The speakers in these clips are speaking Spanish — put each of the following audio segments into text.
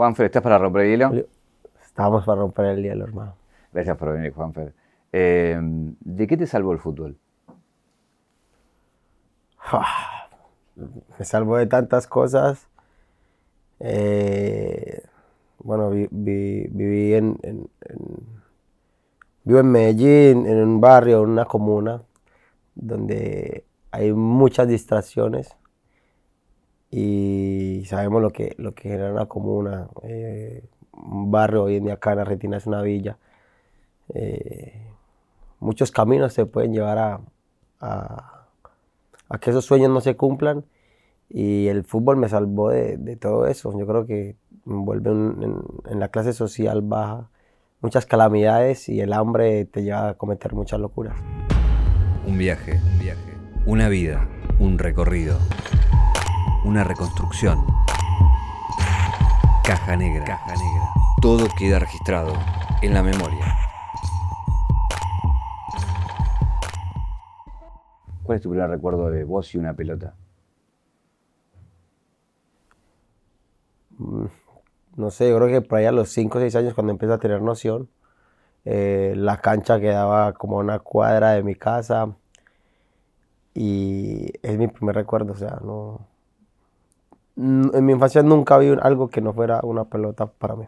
Juanfer, ¿estás para romper el hielo? Estábamos para romper el hielo, hermano. Gracias por venir, Juanfer. Eh, ¿De qué te salvó el fútbol? Me salvó de tantas cosas. Eh, bueno, viví en, vivo en Medellín, en un barrio, en una comuna, donde hay muchas distracciones y sabemos lo que, lo que era una comuna. Eh, un barrio hoy en día acá en Argentina es una villa. Eh, muchos caminos se pueden llevar a, a, que esos sueños no se cumplan y el fútbol me salvó de, de todo eso. Yo creo que envuelve en, en, la clase social baja muchas calamidades y el hambre te lleva a cometer muchas locuras. Un viaje, un viaje, una vida, un recorrido, una reconstrucción. Caja negra, caja negra. Todo queda registrado en la memoria. ¿Cuál es tu primer recuerdo de vos y una pelota? Mm, no sé, yo creo que por ahí a los 5 o 6 años cuando empecé a tener noción, eh, la cancha quedaba como una cuadra de mi casa y es mi primer recuerdo, o sea, no... En mi infancia nunca vi algo que no fuera una pelota para mí.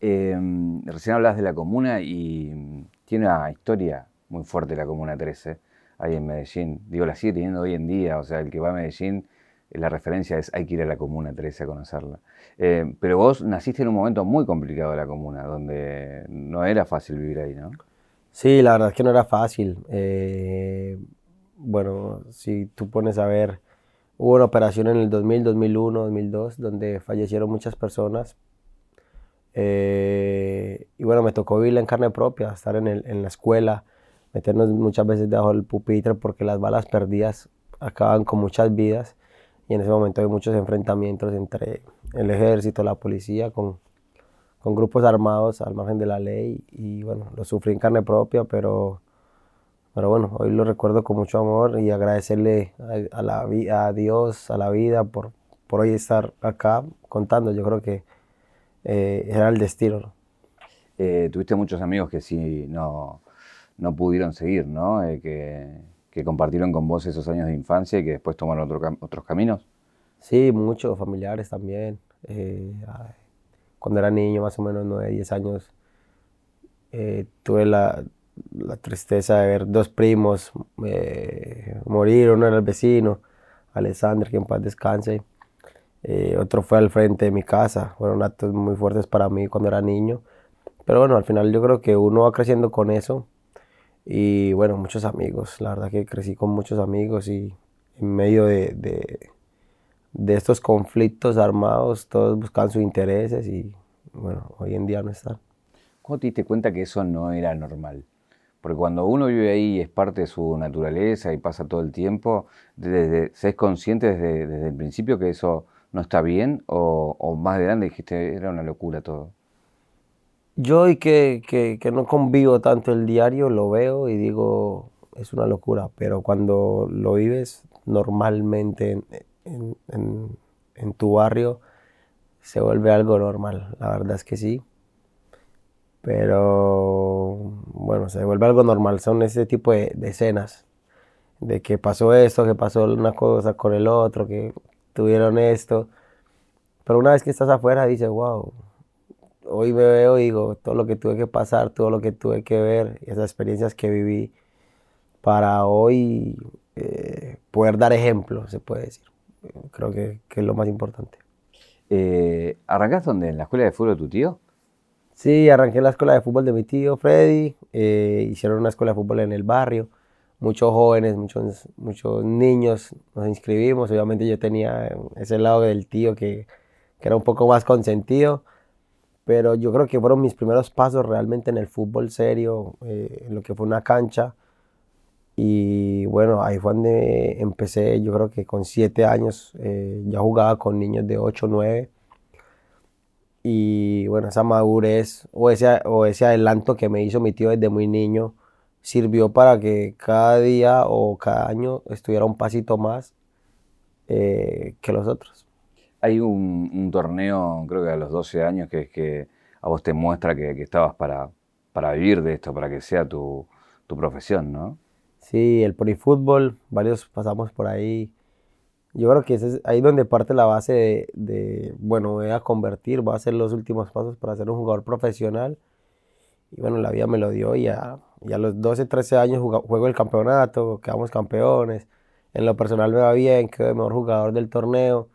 Em, recién hablas de la comuna y tiene una historia muy fuerte la Comuna 13 ahí en Medellín. Digo, la sigue teniendo hoy en día, o sea, el que va a Medellín, la referencia es hay que ir a la Comuna 13 a conocerla. Eh, pero vos naciste en un momento muy complicado de la Comuna, donde no era fácil vivir ahí, ¿no? Sí, la verdad es que no era fácil. Eh, bueno, si tú pones a ver, hubo una operación en el 2000, 2001, 2002, donde fallecieron muchas personas. Eh, y bueno, me tocó vivir en carne propia, estar en, el, en la escuela, meternos muchas veces debajo del pupitre porque las balas perdidas acaban con muchas vidas y en ese momento hay muchos enfrentamientos entre el ejército, la policía, con, con grupos armados al margen de la ley y bueno, lo sufrí en carne propia, pero, pero bueno, hoy lo recuerdo con mucho amor y agradecerle a, la, a Dios, a la vida por, por hoy estar acá contando, yo creo que eh, era el destino. Eh, tuviste muchos amigos que sí no no pudieron seguir, ¿no? Eh, que, compartieron con vos esos años de infancia y que después tomaron otros caminos. Sí, muchos familiares también. Eh, cuando era niño, más o menos 9, 10 años, eh, tuve la, tristeza de ver dos primos morir. Uno era el vecino, Alexander, que en paz descanse. otro fue al frente de mi casa. Fueron actos muy fuertes para mí cuando era niño. Pero bueno, al final yo creo que uno va creciendo con eso y bueno, muchos amigos. La verdad que crecí con muchos amigos y en medio de, de, estos conflictos armados, todos buscan sus intereses y bueno, hoy en día no están. ¿Cómo te diste cuenta que eso no era normal? Porque cuando uno vive ahí y es parte de su naturaleza y pasa todo el tiempo, desde, ¿se es consciente desde, desde, el principio que eso no está bien? O, ¿O más de grande dijiste, era una locura todo? Yo hoy que, que, no convivo tanto el diario, lo veo y digo, es una locura, pero cuando lo vives normalmente en, en, tu barrio, se vuelve algo normal, la verdad es que sí. Pero bueno, se vuelve algo normal, son ese tipo de, de escenas, de que pasó esto, que pasó una cosa con el otro, que tuvieron esto. Pero una vez que estás afuera dices, wow, hoy me veo y digo, todo lo que tuve que pasar, todo lo que tuve que ver, esas experiencias que viví, para hoy eh, poder dar ejemplo, se puede decir. Creo que, es lo más importante. Eh, ¿Arrancaste dónde? ¿En la escuela de fútbol de tu tío? Sí, arranqué la escuela de fútbol de mi tío Freddy. Eh, hicieron una escuela de fútbol en el barrio. Muchos jóvenes, muchos, muchos niños nos inscribimos. Obviamente yo tenía ese lado del tío que, que era un poco más consentido pero yo creo que fueron mis primeros pasos realmente en el fútbol serio, eh, en lo que fue una cancha. Y bueno, ahí fue donde empecé, yo creo que con siete años eh, ya jugaba con niños de 8 o 9. Y bueno, esa madurez o ese, o ese adelanto que me hizo mi tío desde muy niño sirvió para que cada día o cada año estuviera un pasito más eh, que los otros. Hay un, torneo, creo que a los 12 años, que es que a vos te muestra que, estabas para, para vivir de esto, para que sea tu, tu profesión, ¿no? Sí, el fútbol, varios pasamos por ahí. Yo creo que es ahí donde parte la base de, bueno, voy a convertir, voy a hacer los últimos pasos para ser un jugador profesional. Y bueno, la vida me lo dio y a, a los 12, 13 años juego el campeonato, quedamos campeones. En lo personal me va bien, quedé el mejor jugador del torneo.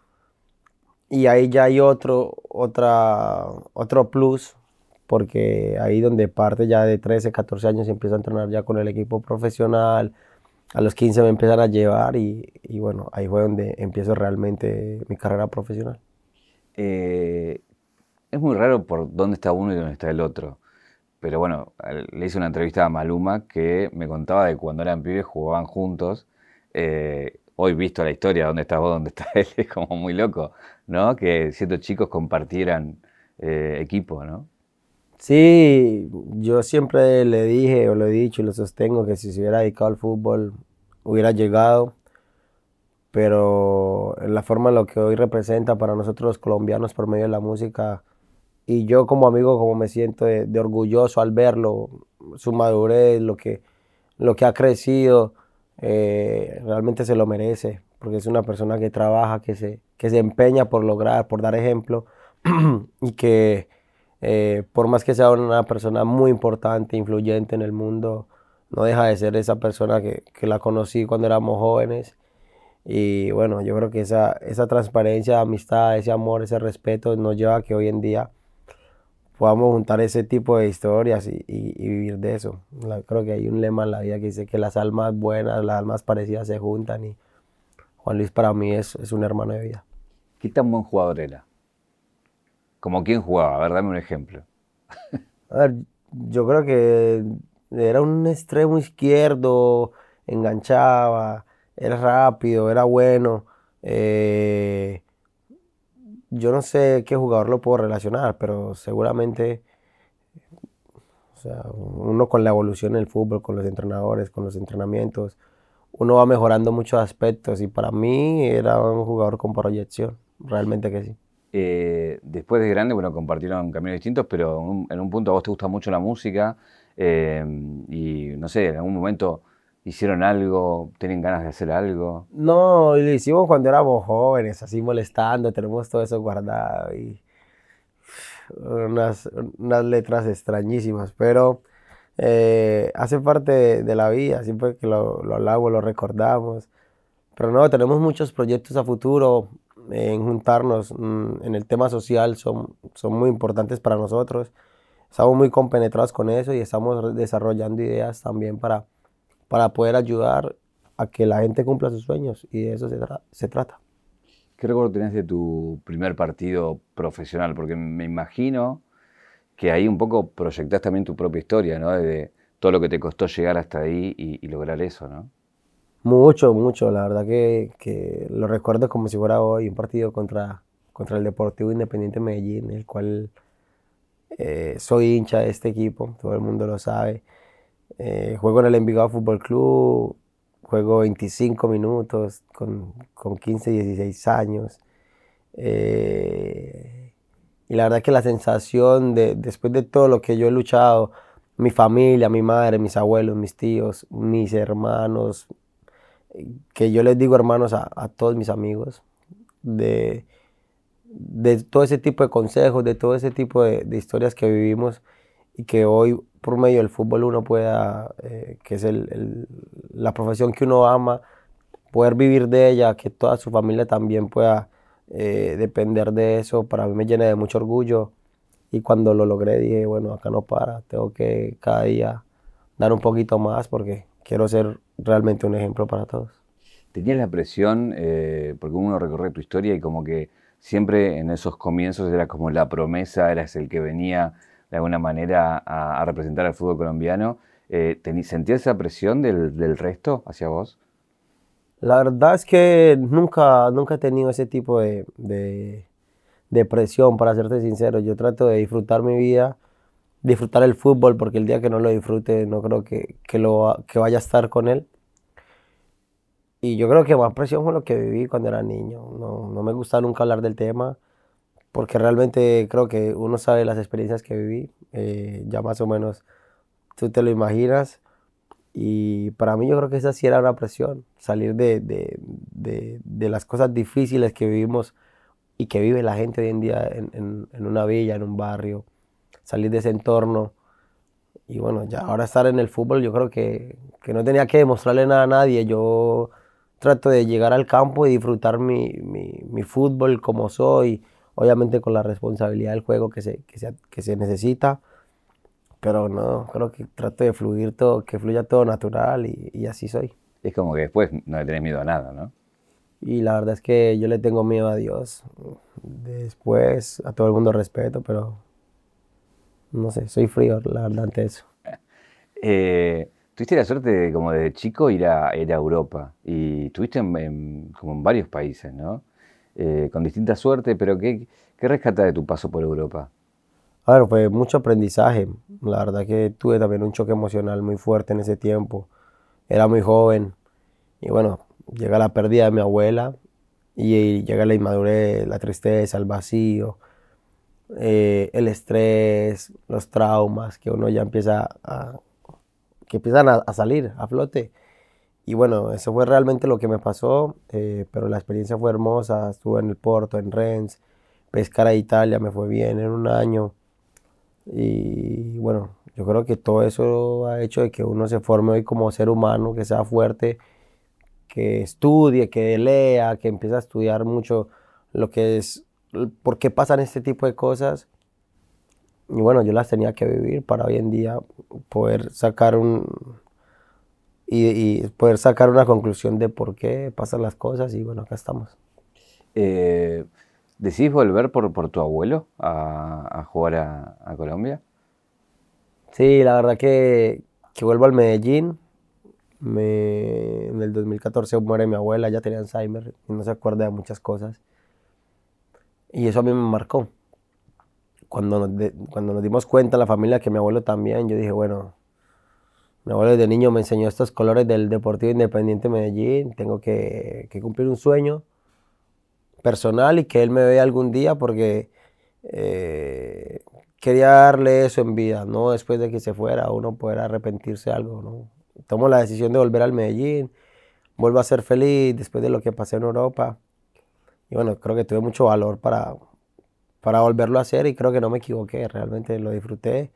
Y ahí ya hay otro, otra, otro plus, porque ahí donde parte ya de 13, 14 años y empieza a entrenar ya con el equipo profesional, a los 15 me empiezan a llevar y, bueno, ahí fue donde empiezo realmente mi carrera profesional. Eh, es muy raro por dónde está uno y dónde está el otro. Pero bueno, le hice una entrevista a Maluma que me contaba de cuando eran pibes jugaban juntos. Eh, hoy visto la historia, dónde estás vos, dónde está él, es como muy loco, ¿no? Que ciertos chicos compartieran eh, equipo, ¿no? Sí, yo siempre le dije o lo he dicho y lo sostengo que si se hubiera dedicado al fútbol hubiera llegado, pero en la forma en lo que hoy representa para nosotros los colombianos por medio de la música y yo como amigo como me siento de, orgulloso al verlo, su madurez, lo que, lo que ha crecido, eh, realmente se lo merece, porque es una persona que trabaja, que se, que se empeña por lograr, por dar ejemplo y que eh, por más que sea una persona muy importante, influyente en el mundo, no deja de ser esa persona que, la conocí cuando éramos jóvenes. Y bueno, yo creo que esa, esa transparencia, amistad, ese amor, ese respeto nos lleva a que hoy en día podamos juntar ese tipo de historias y, vivir de eso. creo que hay un lema en la vida que dice que las almas buenas, las almas parecidas se juntan y Juan Luis para mí es, es un hermano de vida. ¿Qué tan buen jugador era? ¿Como quién jugaba? A dame un ejemplo. Yo creo que era un extremo izquierdo, enganchaba, era rápido, era bueno. Eh, yo no sé qué jugador lo puedo relacionar, pero seguramente o sea, uno con la evolución del fútbol, con los entrenadores, con los entrenamientos, uno va mejorando muchos aspectos y para mí era un jugador con proyección, realmente que sí. Eh, después de grande, bueno, compartieron caminos distintos, pero en un, punto a vos te gusta mucho la música eh, y no sé, en algún momento hicieron algo, tienen ganas de hacer algo. No, lo hicimos cuando éramos jóvenes, así molestando, tenemos todo eso guardado y unas, unas letras extrañísimas, pero eh, hace parte de, la vida, siempre que lo, lo hablamos, lo recordamos. Pero no, tenemos muchos proyectos a futuro en juntarnos mm, en el tema social son, son muy importantes para nosotros. Estamos muy compenetrados con eso y estamos desarrollando ideas también para, para poder ayudar a que la gente cumpla sus sueños y de eso se, trata. ¿Qué recuerdo tienes de tu primer partido profesional? Porque me imagino que ahí un poco proyectas también tu propia historia, ¿no? De todo lo que te costó llegar hasta ahí y, y lograr eso, ¿no? Mucho, mucho. La verdad que, lo recuerdo como si fuera hoy un partido contra, contra el Deportivo Independiente Medellín, el cual eh, soy hincha de este equipo, todo el mundo lo sabe. Eh, juego en el Envigado Fútbol Club, juego 25 minutos con, con 15, 16 años. Eh, y la verdad que la sensación de, después de todo lo que yo he luchado, mi familia, mi madre, mis abuelos, mis tíos, mis hermanos, que yo les digo, hermanos, a, todos mis amigos, de, de, todo ese tipo de consejos, de todo ese tipo de, historias que vivimos y que hoy por medio del fútbol uno pueda, eh, que es el, la profesión que uno ama, poder vivir de ella, que toda su familia también pueda eh, depender de eso, para mí me llena de mucho orgullo. Y cuando lo logré dije, bueno, acá no para, tengo que cada día dar un poquito más porque quiero ser realmente un ejemplo para todos. ¿Tenías la presión, eh, porque uno recorre tu historia y como que siempre en esos comienzos era como la promesa, eras el que venía de alguna manera a, representar al fútbol colombiano, eh, ¿sentías esa presión del, resto hacia vos? La verdad es que nunca, nunca he tenido ese tipo de, de presión, para serte sincero. Yo trato de disfrutar mi vida disfrutar el fútbol, porque el día que no lo disfrute no creo que, que, lo, que vaya a estar con él. y yo creo que más presión fue lo que viví cuando era niño. No, no me gusta nunca hablar del tema porque realmente creo que uno sabe las experiencias que viví. Eh, ya más o menos tú te lo imaginas. Y para mí yo creo que esa sí era una presión, salir de, de, de, de las cosas difíciles que vivimos y que vive la gente hoy en día en, en, en, una villa, en un barrio, salir de ese entorno. Y bueno, ya ahora estar en el fútbol yo creo que, que no tenía que demostrarle nada a nadie. Yo trato de llegar al campo y disfrutar mi, mi, mi fútbol como soy, obviamente con la responsabilidad del juego que se, que se, que se necesita pero no, creo que trato de fluir todo, que fluya todo natural y, y, así soy. Es como que después no le tenés miedo a nada, ¿no? Y la verdad es que yo le tengo miedo a Dios. Después a todo el mundo respeto, pero no sé, soy frío, la verdad, ante eso. Eh, tuviste la suerte de, como de chico ir a, ir a Europa y estuviste en, en, como en varios países, ¿no? Eh, con distinta suerte, pero ¿qué, ¿qué rescata de tu paso por Europa? A ver, fue mucho aprendizaje. La verdad que tuve también un choque emocional muy fuerte en ese tiempo. Era muy joven y bueno, llega la pérdida de mi abuela y llega la inmadurez, la tristeza, el vacío, eh, el estrés, los traumas que uno ya empieza a, que empiezan a, a, salir a flote. Y bueno, eso fue realmente lo que me pasó, eh, pero la experiencia fue hermosa. Estuve en el Porto, en Rennes, pescar a Italia, me fue bien en un año. Y bueno, yo creo que todo eso ha hecho de que uno se forme hoy como ser humano, que sea fuerte, que estudie, que lea, que empiece a estudiar mucho lo que es, por qué pasan este tipo de cosas. Y bueno, yo las tenía que vivir para hoy en día poder sacar un y, y poder sacar una conclusión de por qué pasan las cosas y bueno, acá estamos. Eh, ¿Decís volver por, por tu abuelo a, a jugar a, a, Colombia? Sí, la verdad que, que vuelvo al Medellín. Me, en el 2014 muere mi abuela, ya tenía Alzheimer y no se acuerda de muchas cosas. Y eso a mí me marcó. Cuando nos, cuando nos dimos cuenta, la familia, que mi abuelo también, yo dije, bueno, mi abuelo desde niño me enseñó estos colores del Deportivo Independiente Medellín, tengo que, que cumplir un sueño personal y que él me vea algún día porque eh, quería darle eso en vida, no después de que se fuera, uno poder arrepentirse de algo, ¿no? Tomo la decisión de volver al Medellín, vuelvo a ser feliz después de lo que pasé en Europa. Y bueno, creo que tuve mucho valor para, para volverlo a hacer y creo que no me equivoqué, realmente lo disfruté.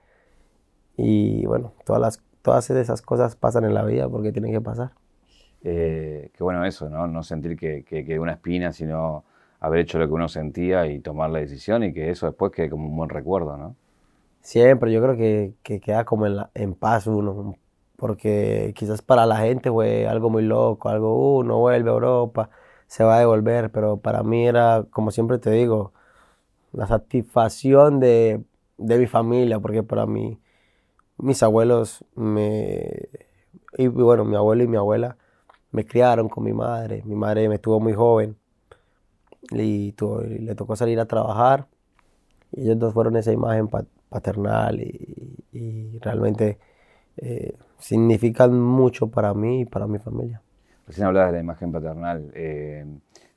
Y bueno, todas, las, todas esas cosas pasan en la vida porque tienen que pasar. Eh, qué bueno eso, ¿no? No sentir que, que, que una espina, sino haber hecho lo que uno sentía y tomar la decisión y que eso después quede como un buen recuerdo, ¿no? Siempre, yo creo que, que queda como en, la, en, paz uno, porque quizás para la gente fue algo muy loco, algo, uh, no vuelve a Europa, se va a devolver, pero para mí era, como siempre te digo, la satisfacción de, de mi familia, porque para mí, mis abuelos me, y bueno, mi abuelo y mi abuela me criaron con mi madre, mi madre me tuvo muy joven, y, tuvo, le tocó salir a trabajar. Y ellos dos fueron esa imagen paternal y, y realmente eh, significan mucho para mí y para mi familia. Recién hablabas de la imagen paternal. Eh,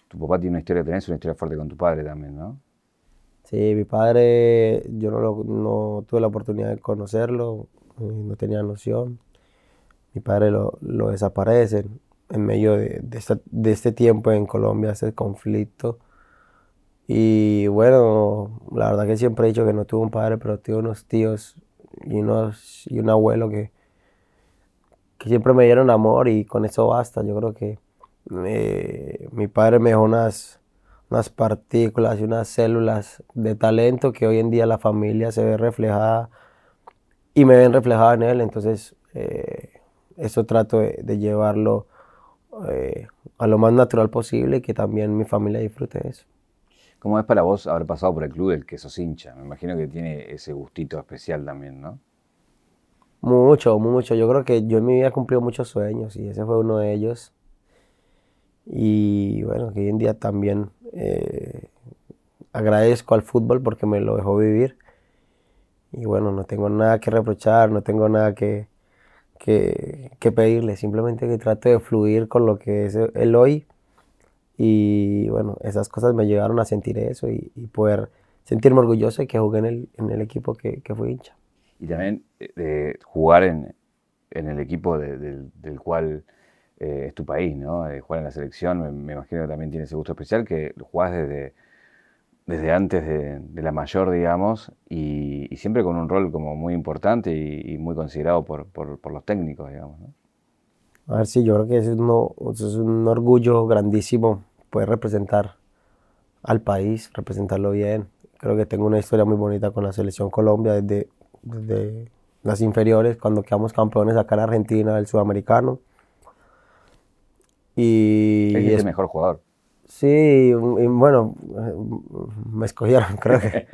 tu papá tiene una historia, tenés una historia fuerte con tu padre también, ¿no? Sí, mi padre, yo no, lo, no tuve la oportunidad de conocerlo, eh, no tenía noción. Mi padre lo, lo desaparece en medio de, de, esta, de, este tiempo en Colombia, este conflicto. Y bueno, la verdad que siempre he dicho que no tuve un padre, pero tuve unos tíos y, unos, y un abuelo que, que siempre me dieron amor y con eso basta. Yo creo que eh, mi padre me dejó unas, unas partículas y unas células de talento que hoy en día la familia se ve reflejada y me ven reflejada en él. Entonces, eh, eso trato de, de llevarlo eh, a lo más natural posible y que también mi familia disfrute de eso. ¿Cómo es para vos haber pasado por el club del que sos hincha? Me imagino que tiene ese gustito especial también, ¿no? Mucho, mucho. Yo creo que yo en mi vida he cumplido muchos sueños y ese fue uno de ellos. Y bueno, hoy en día también eh, agradezco al fútbol porque me lo dejó vivir. Y bueno, no tengo nada que reprochar, no tengo nada que, que, que pedirle, simplemente que trate de fluir con lo que es el hoy y bueno, esas cosas me llevaron a sentir eso y, poder sentirme orgulloso de que jugué en el, en el equipo que, que fui hincha. Y también eh, jugar en, en, el equipo del cual eh, es tu país, ¿no? jugar en la selección, me, imagino que también tiene ese gusto especial, que jugás desde, desde antes de, la mayor, digamos, y, siempre con un rol como muy importante y, muy considerado por, por, por, los técnicos, digamos, ¿no? A ver, sí, yo creo que es, es un orgullo grandísimo poder representar al país, representarlo bien. Creo que tengo una historia muy bonita con la selección Colombia desde, desde las inferiores, cuando quedamos campeones acá en Argentina, el sudamericano. Y es el mejor jugador. Sí, y bueno, me escogieron, creo que,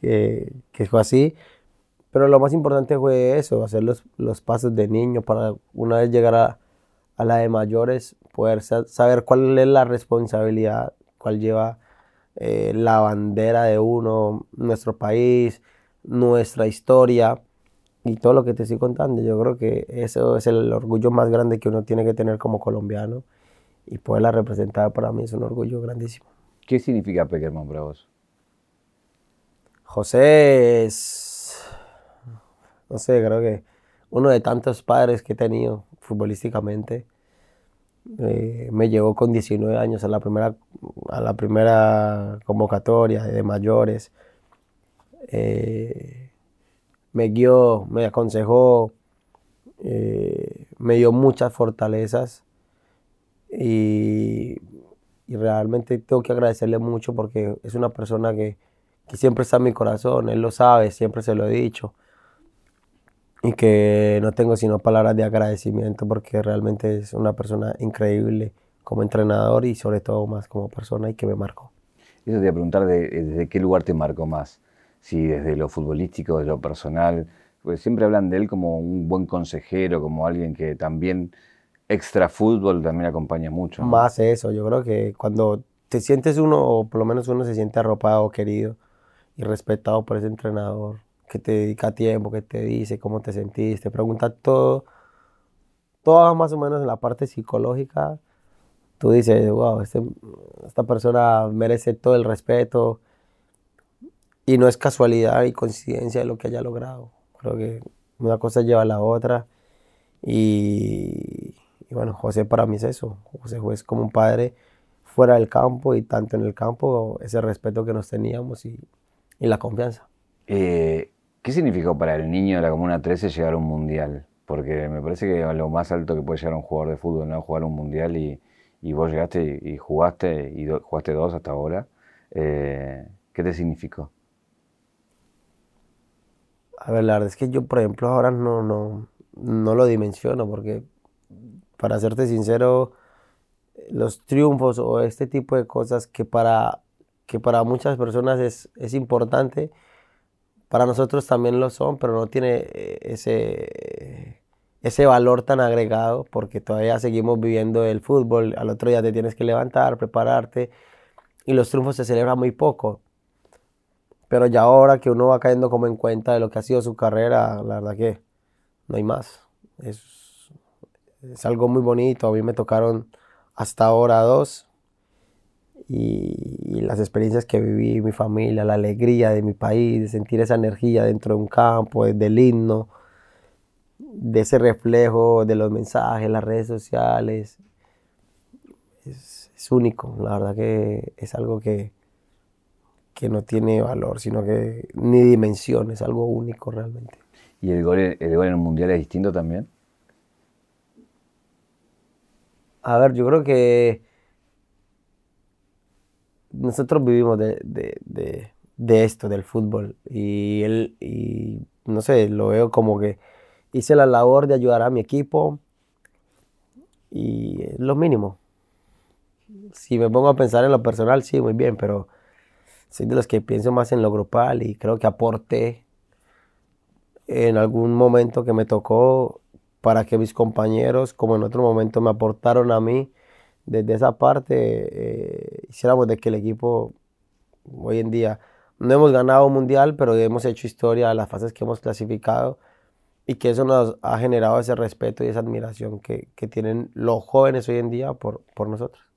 que, que fue así. Pero lo más importante fue eso, hacer los, los pasos de niño para una vez llegar a, a la de mayores, poder saber cuál es la responsabilidad, cuál lleva eh, la bandera de uno, nuestro país, nuestra historia y todo lo que te estoy contando. Yo creo que eso es el orgullo más grande que uno tiene que tener como colombiano y poderla representar para mí es un orgullo grandísimo. ¿Qué significa Peckerman para vos? José es no sé, creo que uno de tantos padres que he tenido futbolísticamente. Eh, me llevó con 19 años a la primera, a la primera convocatoria de mayores. Eh, me guió, me aconsejó, eh, me dio muchas fortalezas y, realmente tengo que agradecerle mucho porque es una persona que, que siempre está en mi corazón, él lo sabe, siempre se lo he dicho y que no tengo sino palabras de agradecimiento porque realmente es una persona increíble como entrenador y sobre todo más como persona y que me marcó. Eso te iba a preguntar de, desde qué lugar te marcó más, si desde lo futbolístico, desde lo personal, pues siempre hablan de él como un buen consejero, como alguien que también extra fútbol también acompaña mucho. Más eso, yo creo que cuando te sientes uno, o por lo menos uno se siente arropado, querido y respetado por ese entrenador, que te dedica tiempo, que te dice cómo te sentiste, pregunta todo, todo más o menos en la parte psicológica. Tú dices, wow, este, esta persona merece todo el respeto y no es casualidad y coincidencia de lo que haya logrado. Creo que una cosa lleva a la otra y, bueno, José para mí es eso. José es como un padre fuera del campo y tanto en el campo ese respeto que nos teníamos y, y la confianza. Eh, ¿Qué significó para el niño de la Comuna 13 llegar a un mundial? Porque me parece que lo más alto que puede llegar un jugador de fútbol, ¿no? Jugar un mundial y, vos llegaste y, jugaste y jugaste dos hasta ahora. Eh, ¿Qué te significó? A ver, la verdad es que yo, por ejemplo, ahora no, no, no lo dimensiono porque, para serte sincero, los triunfos o este tipo de cosas que para, que para muchas personas es, es importante, para nosotros también lo son, pero no tiene eh, ese, ese valor tan agregado porque todavía seguimos viviendo el fútbol. Al otro día te tienes que levantar, prepararte y los triunfos se celebran muy poco. Pero ya ahora que uno va cayendo como en cuenta de lo que ha sido su carrera, la verdad que no hay más. Es, es algo muy bonito. A mí me tocaron hasta ahora dos y, las experiencias que viví, mi familia, la alegría de mi país, de sentir esa energía dentro de un campo, del himno, de ese reflejo de los mensajes, las redes sociales. Es, es único, la verdad que es algo que, que no tiene valor, sino que ni dimensión, es algo único realmente. ¿Y el gol, el gol en el Mundial es distinto también? A ver, yo creo que nosotros vivimos de, esto, del fútbol. Y él, y no sé, lo veo como que hice la labor de ayudar a mi equipo y es lo mínimo. Si me pongo a pensar en lo personal, sí, muy bien, pero soy de los que pienso más en lo grupal y creo que aporté en algún momento que me tocó para que mis compañeros, como en otro momento me aportaron a mí, desde esa parte eh, hiciéramos de que el equipo hoy en día no hemos ganado un mundial, pero hemos hecho historia a las fases que hemos clasificado y que eso nos ha generado ese respeto y esa admiración que, tienen los jóvenes hoy en día por, por nosotros.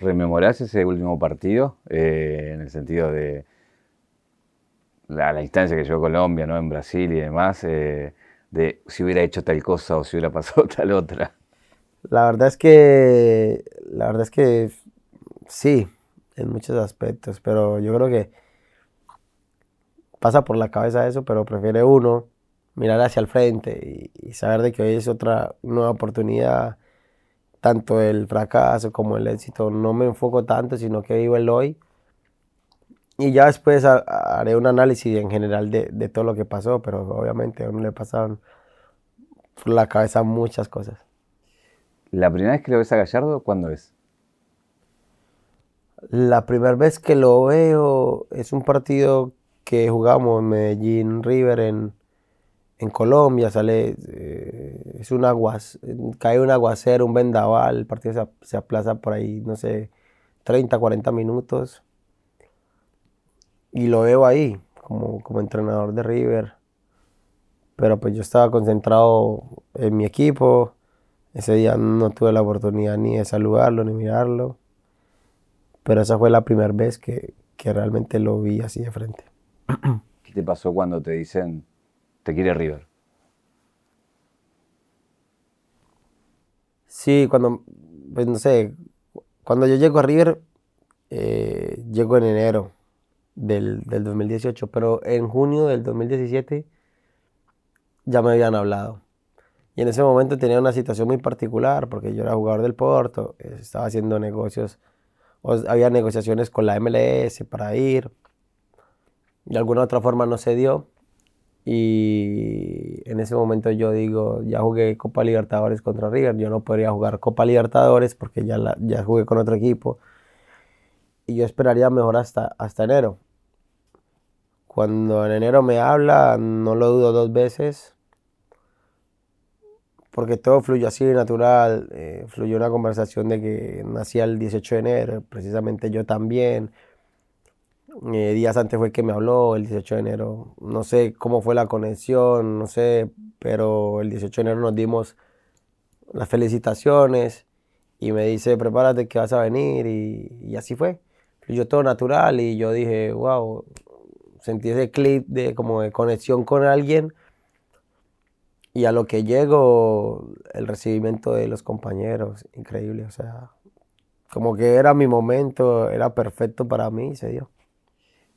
¿Rememorás ese último partido eh, en el sentido de la, la, instancia que llegó Colombia, ¿no? en Brasil y demás, eh, de si hubiera hecho tal cosa o si hubiera pasado tal otra? La verdad es que, la verdad es que sí, en muchos aspectos, pero yo creo que pasa por la cabeza eso, pero prefiere uno mirar hacia el frente y, saber de que hoy es otra nueva oportunidad, tanto el fracaso como el éxito. No me enfoco tanto, sino que vivo el hoy. Y ya después haré un análisis en general de, todo lo que pasó, pero obviamente a uno le pasaron por la cabeza muchas cosas. ¿La primera vez que lo ves a Gallardo, cuándo es? La primera vez que lo veo es un partido que jugamos Medellín River en, en Colombia sale, eh, es un aguas, cae un aguacero, un vendaval, el partido se, aplaza por ahí, no sé, 30, 40 minutos. Y lo veo ahí, como, como entrenador de River. Pero pues yo estaba concentrado en mi equipo. Ese día no tuve la oportunidad ni de saludarlo, ni mirarlo. Pero esa fue la primera vez que, que realmente lo vi así de frente. ¿Qué te pasó cuando te dicen te quiere River. Sí, cuando, pues no sé, cuando yo llego a River, eh, llego en enero del, 2018, pero en junio del 2017 ya me habían hablado. Y en ese momento tenía una situación muy particular porque yo era jugador del Porto, estaba haciendo negocios, había negociaciones con la MLS para ir. De alguna otra forma no se dio. Y en ese momento yo digo, ya jugué Copa Libertadores contra River, yo no podría jugar Copa Libertadores porque ya, la, ya jugué con otro equipo. Y yo esperaría mejor hasta, hasta enero. Cuando en enero me habla, no lo dudo dos veces, porque todo fluyó así natural. Eh, fluyó una conversación de que nacía el 18 de enero, precisamente yo también. Eh, días antes fue que me habló, el 18 de enero. No sé cómo fue la conexión, no sé, pero el 18 de enero nos dimos las felicitaciones y me dice, prepárate que vas a venir y, así fue. Yo todo natural y yo dije, wow, sentí ese clip de como de conexión con alguien y a lo que llego, el recibimiento de los compañeros, increíble, o sea, como que era mi momento, era perfecto para mí se dio.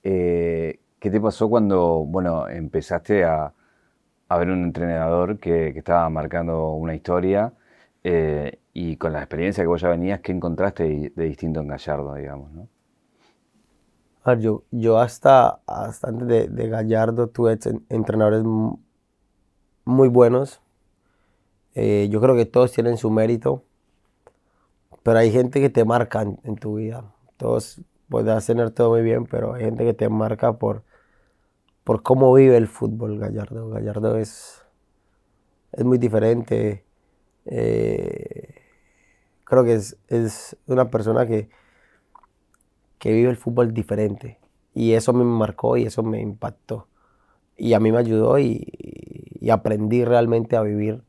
Eh, ¿Qué te pasó cuando, bueno, empezaste a, ver un entrenador que, estaba marcando una historia eh, y con la experiencia que vos ya venías, ¿qué encontraste de, distinto en Gallardo, digamos, no? yo, yo hasta, antes de, Gallardo tuve entrenadores muy buenos. Eh, yo creo que todos tienen su mérito, pero hay gente que te marca en tu vida. Todos puedes tener todo muy bien, pero hay gente que te marca por, por cómo vive el fútbol Gallardo. Gallardo es, es muy diferente. Eh, creo que es, es, una persona que, que vive el fútbol diferente. Y eso me marcó y eso me impactó. Y a mí me ayudó y, y aprendí realmente a vivir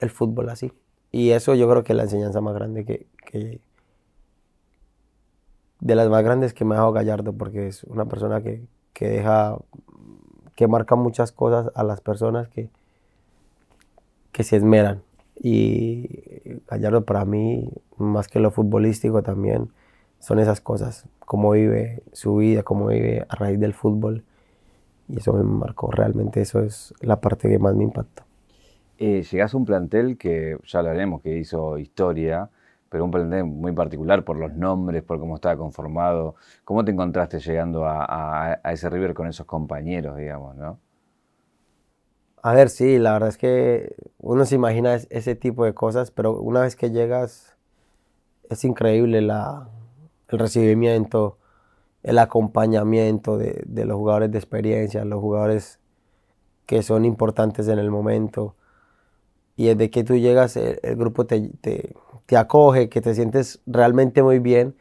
el fútbol así. Y eso yo creo que es la enseñanza más grande que, que, de las más grandes que me ha dejado Gallardo, porque es una persona que, deja, que marca muchas cosas a las personas que, que se esmeran. Y Gallardo para mí, más que lo futbolístico también, son esas cosas, cómo vive su vida, cómo vive a raíz del fútbol. Y eso me marcó, realmente eso es la parte que más me impactó. Eh, llegás a un plantel que, ya lo haremos, que hizo historia, pero un plantel muy particular por los nombres, por cómo estaba conformado. ¿Cómo te encontraste llegando a, ese River con esos compañeros, digamos, no? A ver, sí, la verdad es que uno se imagina ese tipo de cosas, pero una vez que llegas es increíble la, el recibimiento, el acompañamiento de, los jugadores de experiencia, los jugadores que son importantes en el momento. Y desde que tú llegas, el, grupo te, te acoge, que te sientes realmente muy bien.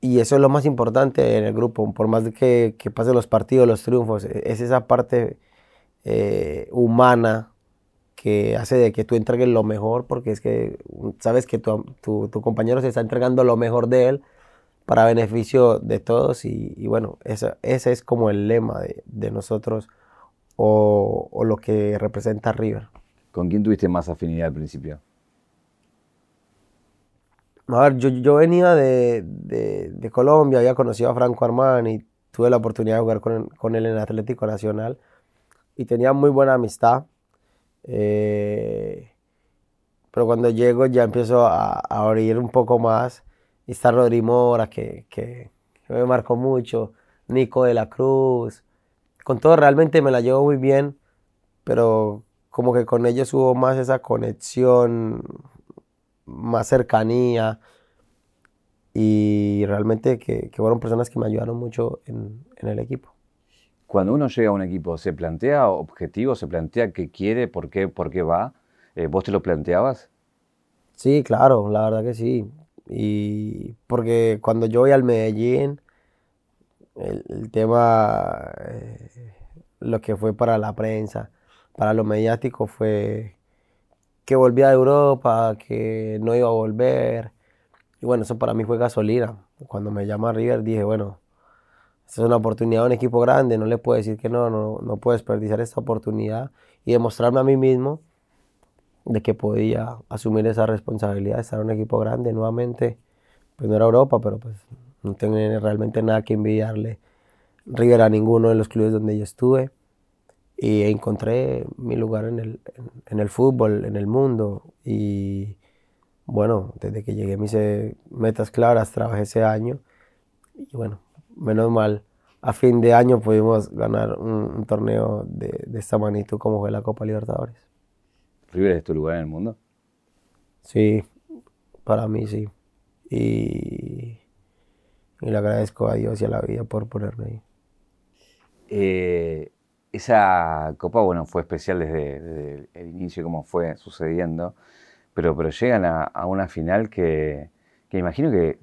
Y eso es lo más importante en el grupo, por más de que, que pasen los partidos, los triunfos, e, es esa parte eh, humana que hace de que tú entregues lo mejor, porque es que sabes que tu, compañero se está entregando lo mejor de él para beneficio de todos y, bueno, ese, ese, es como el lema de, nosotros o, o, lo que representa River. ¿Con quién tuviste más afinidad al principio? Yo, venía de, de, Colombia, había conocido a Franco Armani, tuve la oportunidad de jugar con, él en Atlético Nacional y tenía muy buena amistad. Eh, pero cuando llego ya empiezo a, abrir un poco más. Y está Rodri Mora, que, que, me marcó mucho. Nico de la Cruz. Con todo realmente me la llevo muy bien, pero como que con ellos hubo más esa conexión, más cercanía. Y realmente que, que fueron personas que me ayudaron mucho en, en el equipo. Cuando uno llega a un equipo, ¿se plantea objetivos? ¿Se plantea qué quiere? ¿Por qué, por qué va? Eh, ¿Vos te lo planteabas? Sí, claro, la verdad que sí. Y porque cuando yo voy al Medellín, el, tema, eh, lo que fue para la prensa, para lo mediático fue que volvía de Europa, que no iba a volver. Y bueno, eso para mí fue gasolina. Cuando me llama River dije, bueno, esta es una oportunidad un equipo grande, no le puedo decir que no, no, no puedo desperdiciar esta oportunidad y demostrarme a mí mismo de que podía asumir esa responsabilidad de estar en un equipo grande nuevamente. Pues no era Europa, pero pues no tengo realmente nada que envidiarle River a ninguno de los clubes donde yo estuve. Y encontré mi lugar en el, en, el fútbol, en el mundo. Y bueno, desde que llegué mis metas claras, trabajé ese año. Y bueno, menos mal, a fin de año pudimos ganar un, torneo de, esta magnitud como fue la Copa Libertadores. ¿River es tu lugar en el mundo? Sí, para mí sí. Y, le agradezco a Dios y a la vida por ponerme ahí. Eh, esa copa, bueno, fue especial desde, el inicio, como fue sucediendo, pero, pero llegan a, una final que, que imagino que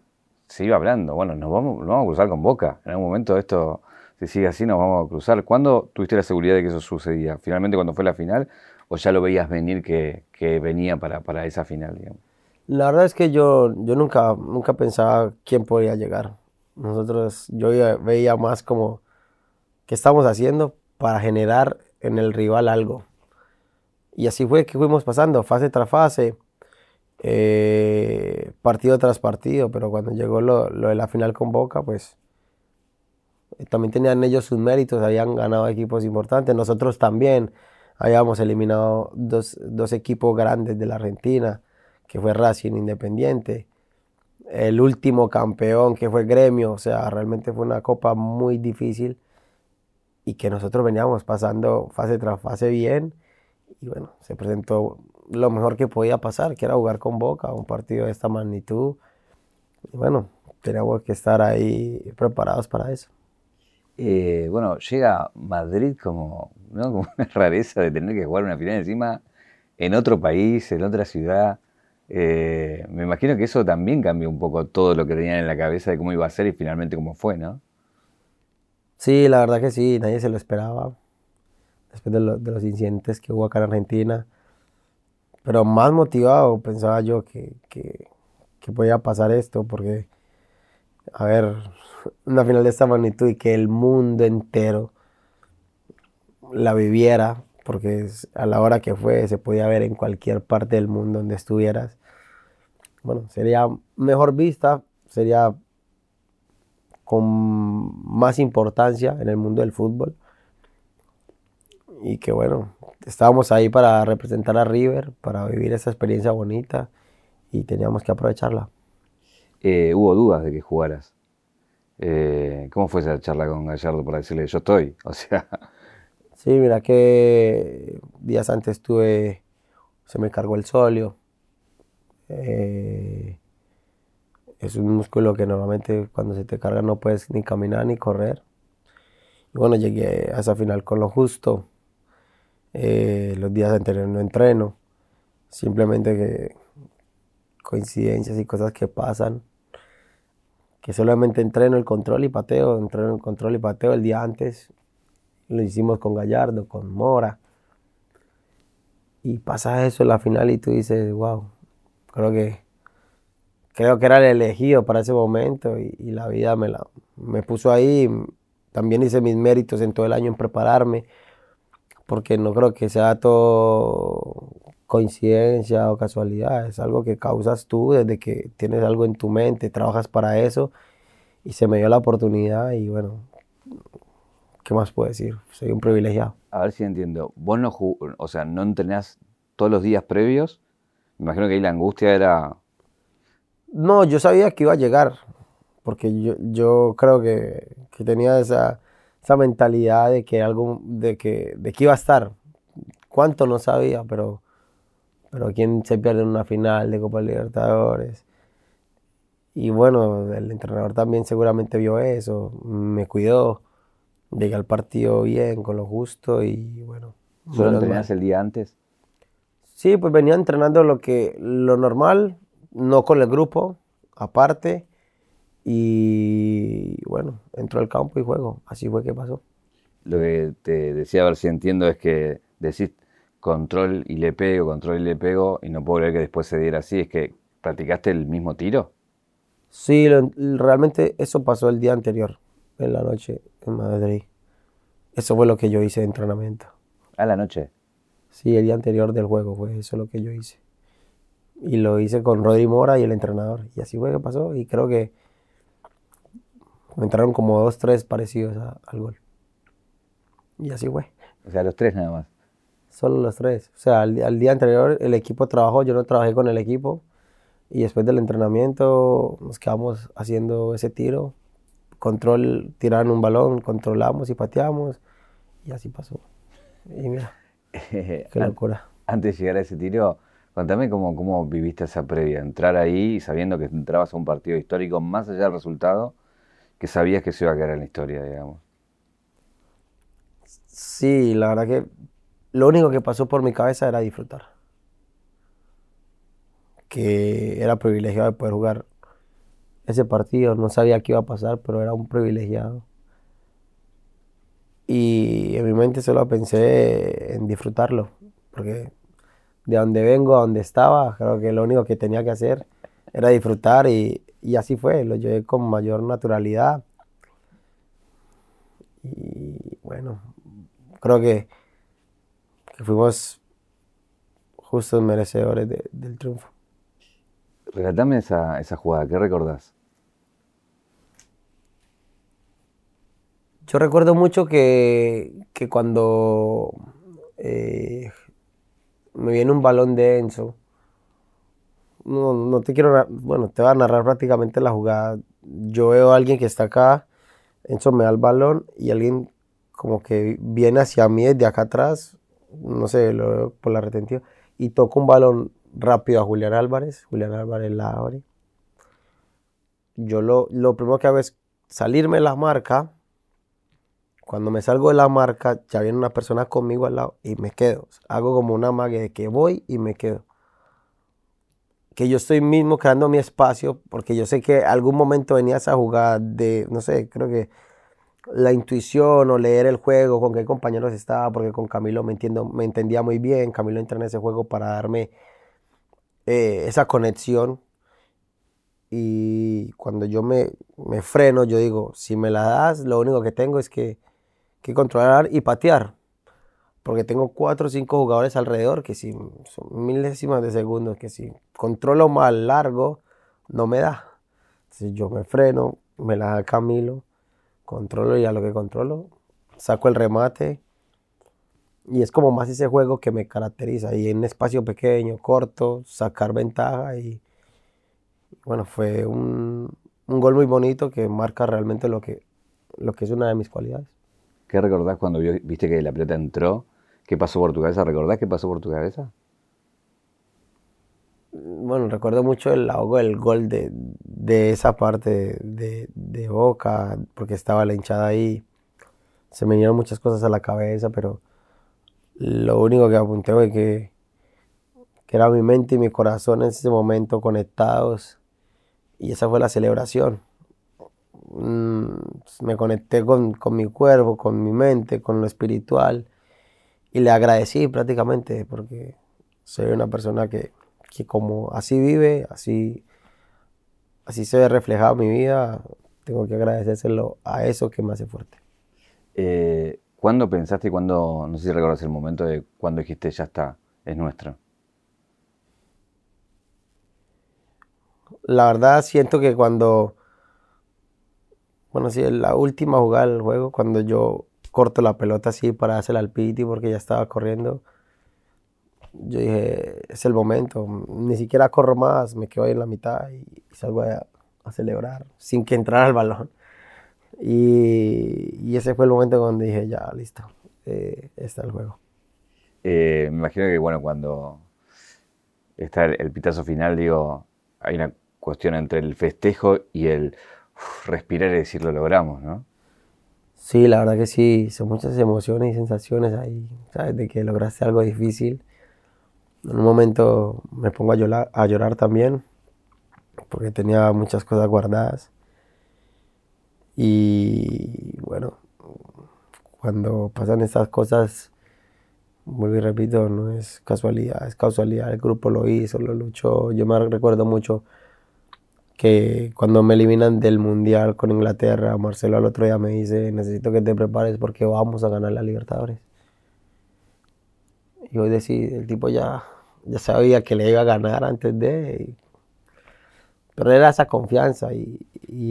se iba hablando, bueno, nos vamos, vamos a cruzar con Boca. En algún momento esto, si sigue así, nos vamos a cruzar. ¿Cuándo tuviste la seguridad de que eso sucedía? ¿Finalmente cuando fue la final? ¿O ya lo veías venir que, venía para, para, esa final? Digamos? La verdad es que yo, yo nunca, nunca pensaba quién podía llegar. Nosotros, yo veía más como qué estamos haciendo para generar en el rival algo. Y así fue que fuimos pasando, fase tras fase eh, partido tras partido, pero cuando llegó lo, de la final con Boca, pues eh, también tenían ellos sus méritos, habían ganado equipos importantes, nosotros también habíamos eliminado dos, equipos grandes de la Argentina, que fue Racing Independiente, el último campeón que fue Gremio, o sea, realmente fue una copa muy difícil y que nosotros veníamos pasando fase tras fase bien y bueno, se presentó lo mejor que podía pasar, que era jugar con Boca, un partido de esta magnitud. Y bueno, teníamos que estar ahí preparados para eso. Eh, bueno, llega Madrid como, como una rareza de tener que jugar una final encima en otro país, en otra ciudad. Eh, me imagino que eso también cambió un poco todo lo que tenían en la cabeza de cómo iba a ser y finalmente cómo fue, ¿no? Sí, la verdad que sí, nadie se lo esperaba. Después de, los incidentes que hubo acá en Argentina, pero más motivado pensaba yo que, que, podía pasar esto, porque, a ver, una final de esta magnitud y que el mundo entero la viviera, porque a la hora que fue se podía ver en cualquier parte del mundo donde estuvieras. Bueno, sería mejor vista, sería con más importancia en el mundo del fútbol. Y que bueno, estábamos ahí para representar a River, para vivir esa experiencia bonita y teníamos que aprovecharla. Eh, hubo dudas de que jugaras. Eh, ¿Cómo fue esa charla con Gallardo para decirle yo estoy? O sea. Sí, mira que días antes tuve, se me cargó el solio. Eh, es un músculo que normalmente cuando se te carga no puedes ni caminar ni correr. Y bueno, llegué a esa final con lo justo. Eh, los días anteriores no entreno, simplemente que coincidencias y cosas que pasan, que solamente entreno el control y pateo, entreno el control y pateo el día antes. lo hicimos con Gallardo, con Mora. Y pasa eso en la final y tú dices, wow, creo que, creo que era el elegido para ese momento y, la vida me, la, me puso ahí. También hice mis méritos en todo el año en prepararme, porque no creo que sea todo coincidencia o casualidad, es algo que causas tú desde que tienes algo en tu mente, trabajas para eso y se me dio la oportunidad y bueno, ¿qué más puedo decir? Soy un privilegiado. A ver si entiendo, vos no, o sea, no entrenás todos los días previos, me imagino que ahí la angustia era... No, yo sabía que iba a llegar, porque yo, yo creo que, que tenía esa, esa, mentalidad de que, algo, de, que, de que iba a estar. Cuánto no sabía, pero pero ¿quién se pierde en una final de Copa Libertadores? Y bueno, el entrenador también seguramente vio eso, me cuidó, llegué al partido bien, con lo justo y bueno. ¿Solo entrenas el día antes? Sí, pues venía entrenando lo, que, lo normal, no con el grupo, aparte. Y bueno, entro al campo y juego. Así fue que pasó. Lo que te decía, a ver si entiendo, es que decís, control y le pego, control y le pego, y no puedo creer que después se diera así, es que practicaste el mismo tiro. Sí, realmente eso pasó el día anterior, en la noche, en Madrid. Eso fue lo que yo hice de entrenamiento. ¿A la noche? Sí, el día anterior del juego fue eso lo que yo hice. Y lo hice con Rodri Mora y el entrenador. Y así fue que pasó. Y creo que me entraron como dos, tres parecidos al gol. Y así fue. O sea, los tres nada más. Solo los tres. O sea, al, día anterior el equipo trabajó, yo no trabajé con el equipo. Y después del entrenamiento nos quedamos haciendo ese tiro. Control, tiraron un balón, controlamos y pateamos. Y así pasó. Y mira, qué locura. Antes de llegar a ese tiro, contame cómo, cómo viviste esa previa. Entrar ahí sabiendo que entrabas a un partido histórico, más allá del resultado, que sabías que se iba a quedar en la historia, digamos. Sí, la verdad que lo único que pasó por mi cabeza era disfrutar. Que era privilegiado de poder jugar ese partido. No sabía qué iba a pasar, pero era un privilegiado. Y en mi mente solo pensé en disfrutarlo. Porque de donde vengo a donde estaba, creo que lo único que tenía que hacer era disfrutar y, y así fue. Lo llevé con mayor naturalidad. Y bueno, creo que que fuimos justos merecedores del triunfo. Relatame esa, esa jugada, ¿qué recordás? Yo recuerdo mucho que, cuando eh, me viene un balón de Enzo, no, no, te quiero, bueno, te voy a narrar prácticamente la jugada. Yo veo a alguien que está acá, Enzo me da el balón y alguien como que viene hacia mí desde acá atrás, no sé, lo, por la retentiva, y toco un balón rápido a Julián Álvarez, Julián Álvarez la. Yo lo, lo primero que hago es salirme de la marca. Cuando me salgo de la marca, ya viene una persona conmigo al lado y me quedo. Hago como una magia de que voy y me quedo. Que yo estoy mismo creando mi espacio, porque yo sé que algún momento venía esa jugada de, no sé, creo que la intuición o leer el juego, con qué compañeros estaba, porque con Camilo me, entiendo, me entendía muy bien. Camilo entra en ese juego para darme eh, esa conexión. Y cuando yo me, me, freno, yo digo, si me la das, lo único que tengo es que, que controlar y patear. Porque tengo cuatro o cinco jugadores alrededor que si son milésimas de segundos, que si controlo mal largo, no me da. Entonces yo me freno, me la da Camilo controlo y a lo que controlo, saco el remate. Y es como más ese juego que me caracteriza. Y en espacio pequeño, corto, sacar ventaja. Y bueno, fue un, un gol muy bonito que marca realmente lo que, lo que es una de mis cualidades. ¿Qué recordás cuando viste que la pelota entró? ¿Qué pasó por tu cabeza? ¿Recordás qué pasó por tu cabeza? bueno, recuerdo mucho el ahogo del gol de, esa parte de, Boca, porque estaba la hinchada ahí. Se me vinieron muchas cosas a la cabeza, pero lo único que apunté fue que, que era mi mente y mi corazón en ese momento conectados. Y esa fue la celebración. Mm, me conecté con, con, mi cuerpo, con mi mente, con lo espiritual y le agradecí prácticamente porque soy una persona que, que como así vive, así, así se ve reflejado mi vida, tengo que agradecérselo a eso que me hace fuerte. Eh, ¿Cuándo pensaste y cuándo, no sé si recuerdas el momento de cuando dijiste ya está, es nuestro? La verdad siento que cuando, bueno, sí, la última jugada del juego, cuando yo corto la pelota así para hacer al piti porque ya estaba corriendo, yo dije, es el momento, ni siquiera corro más, me quedo ahí en la mitad y, salgo a, celebrar sin que entrara el balón. Y, ese fue el momento donde dije, ya, listo, eh, está el juego. Eh, me imagino que, bueno, cuando está el, pitazo final, digo, hay una cuestión entre el festejo y el respirar y decir lo logramos, ¿no? Sí, la verdad que sí, son muchas emociones y sensaciones ahí, ¿sabes? De que lograste algo difícil. En un momento me pongo a llorar, también, porque tenía muchas cosas guardadas. Y bueno, cuando pasan estas cosas, vuelvo y repito, no es casualidad, es causalidad. El grupo lo hizo, lo luchó. Yo me recuerdo mucho que cuando me eliminan del Mundial con Inglaterra, Marcelo al otro día me dice, necesito que te prepares porque vamos a ganar la Libertadores. Y hoy decir, el tipo ya, ya sabía que le iba a ganar antes de... pero era esa confianza y,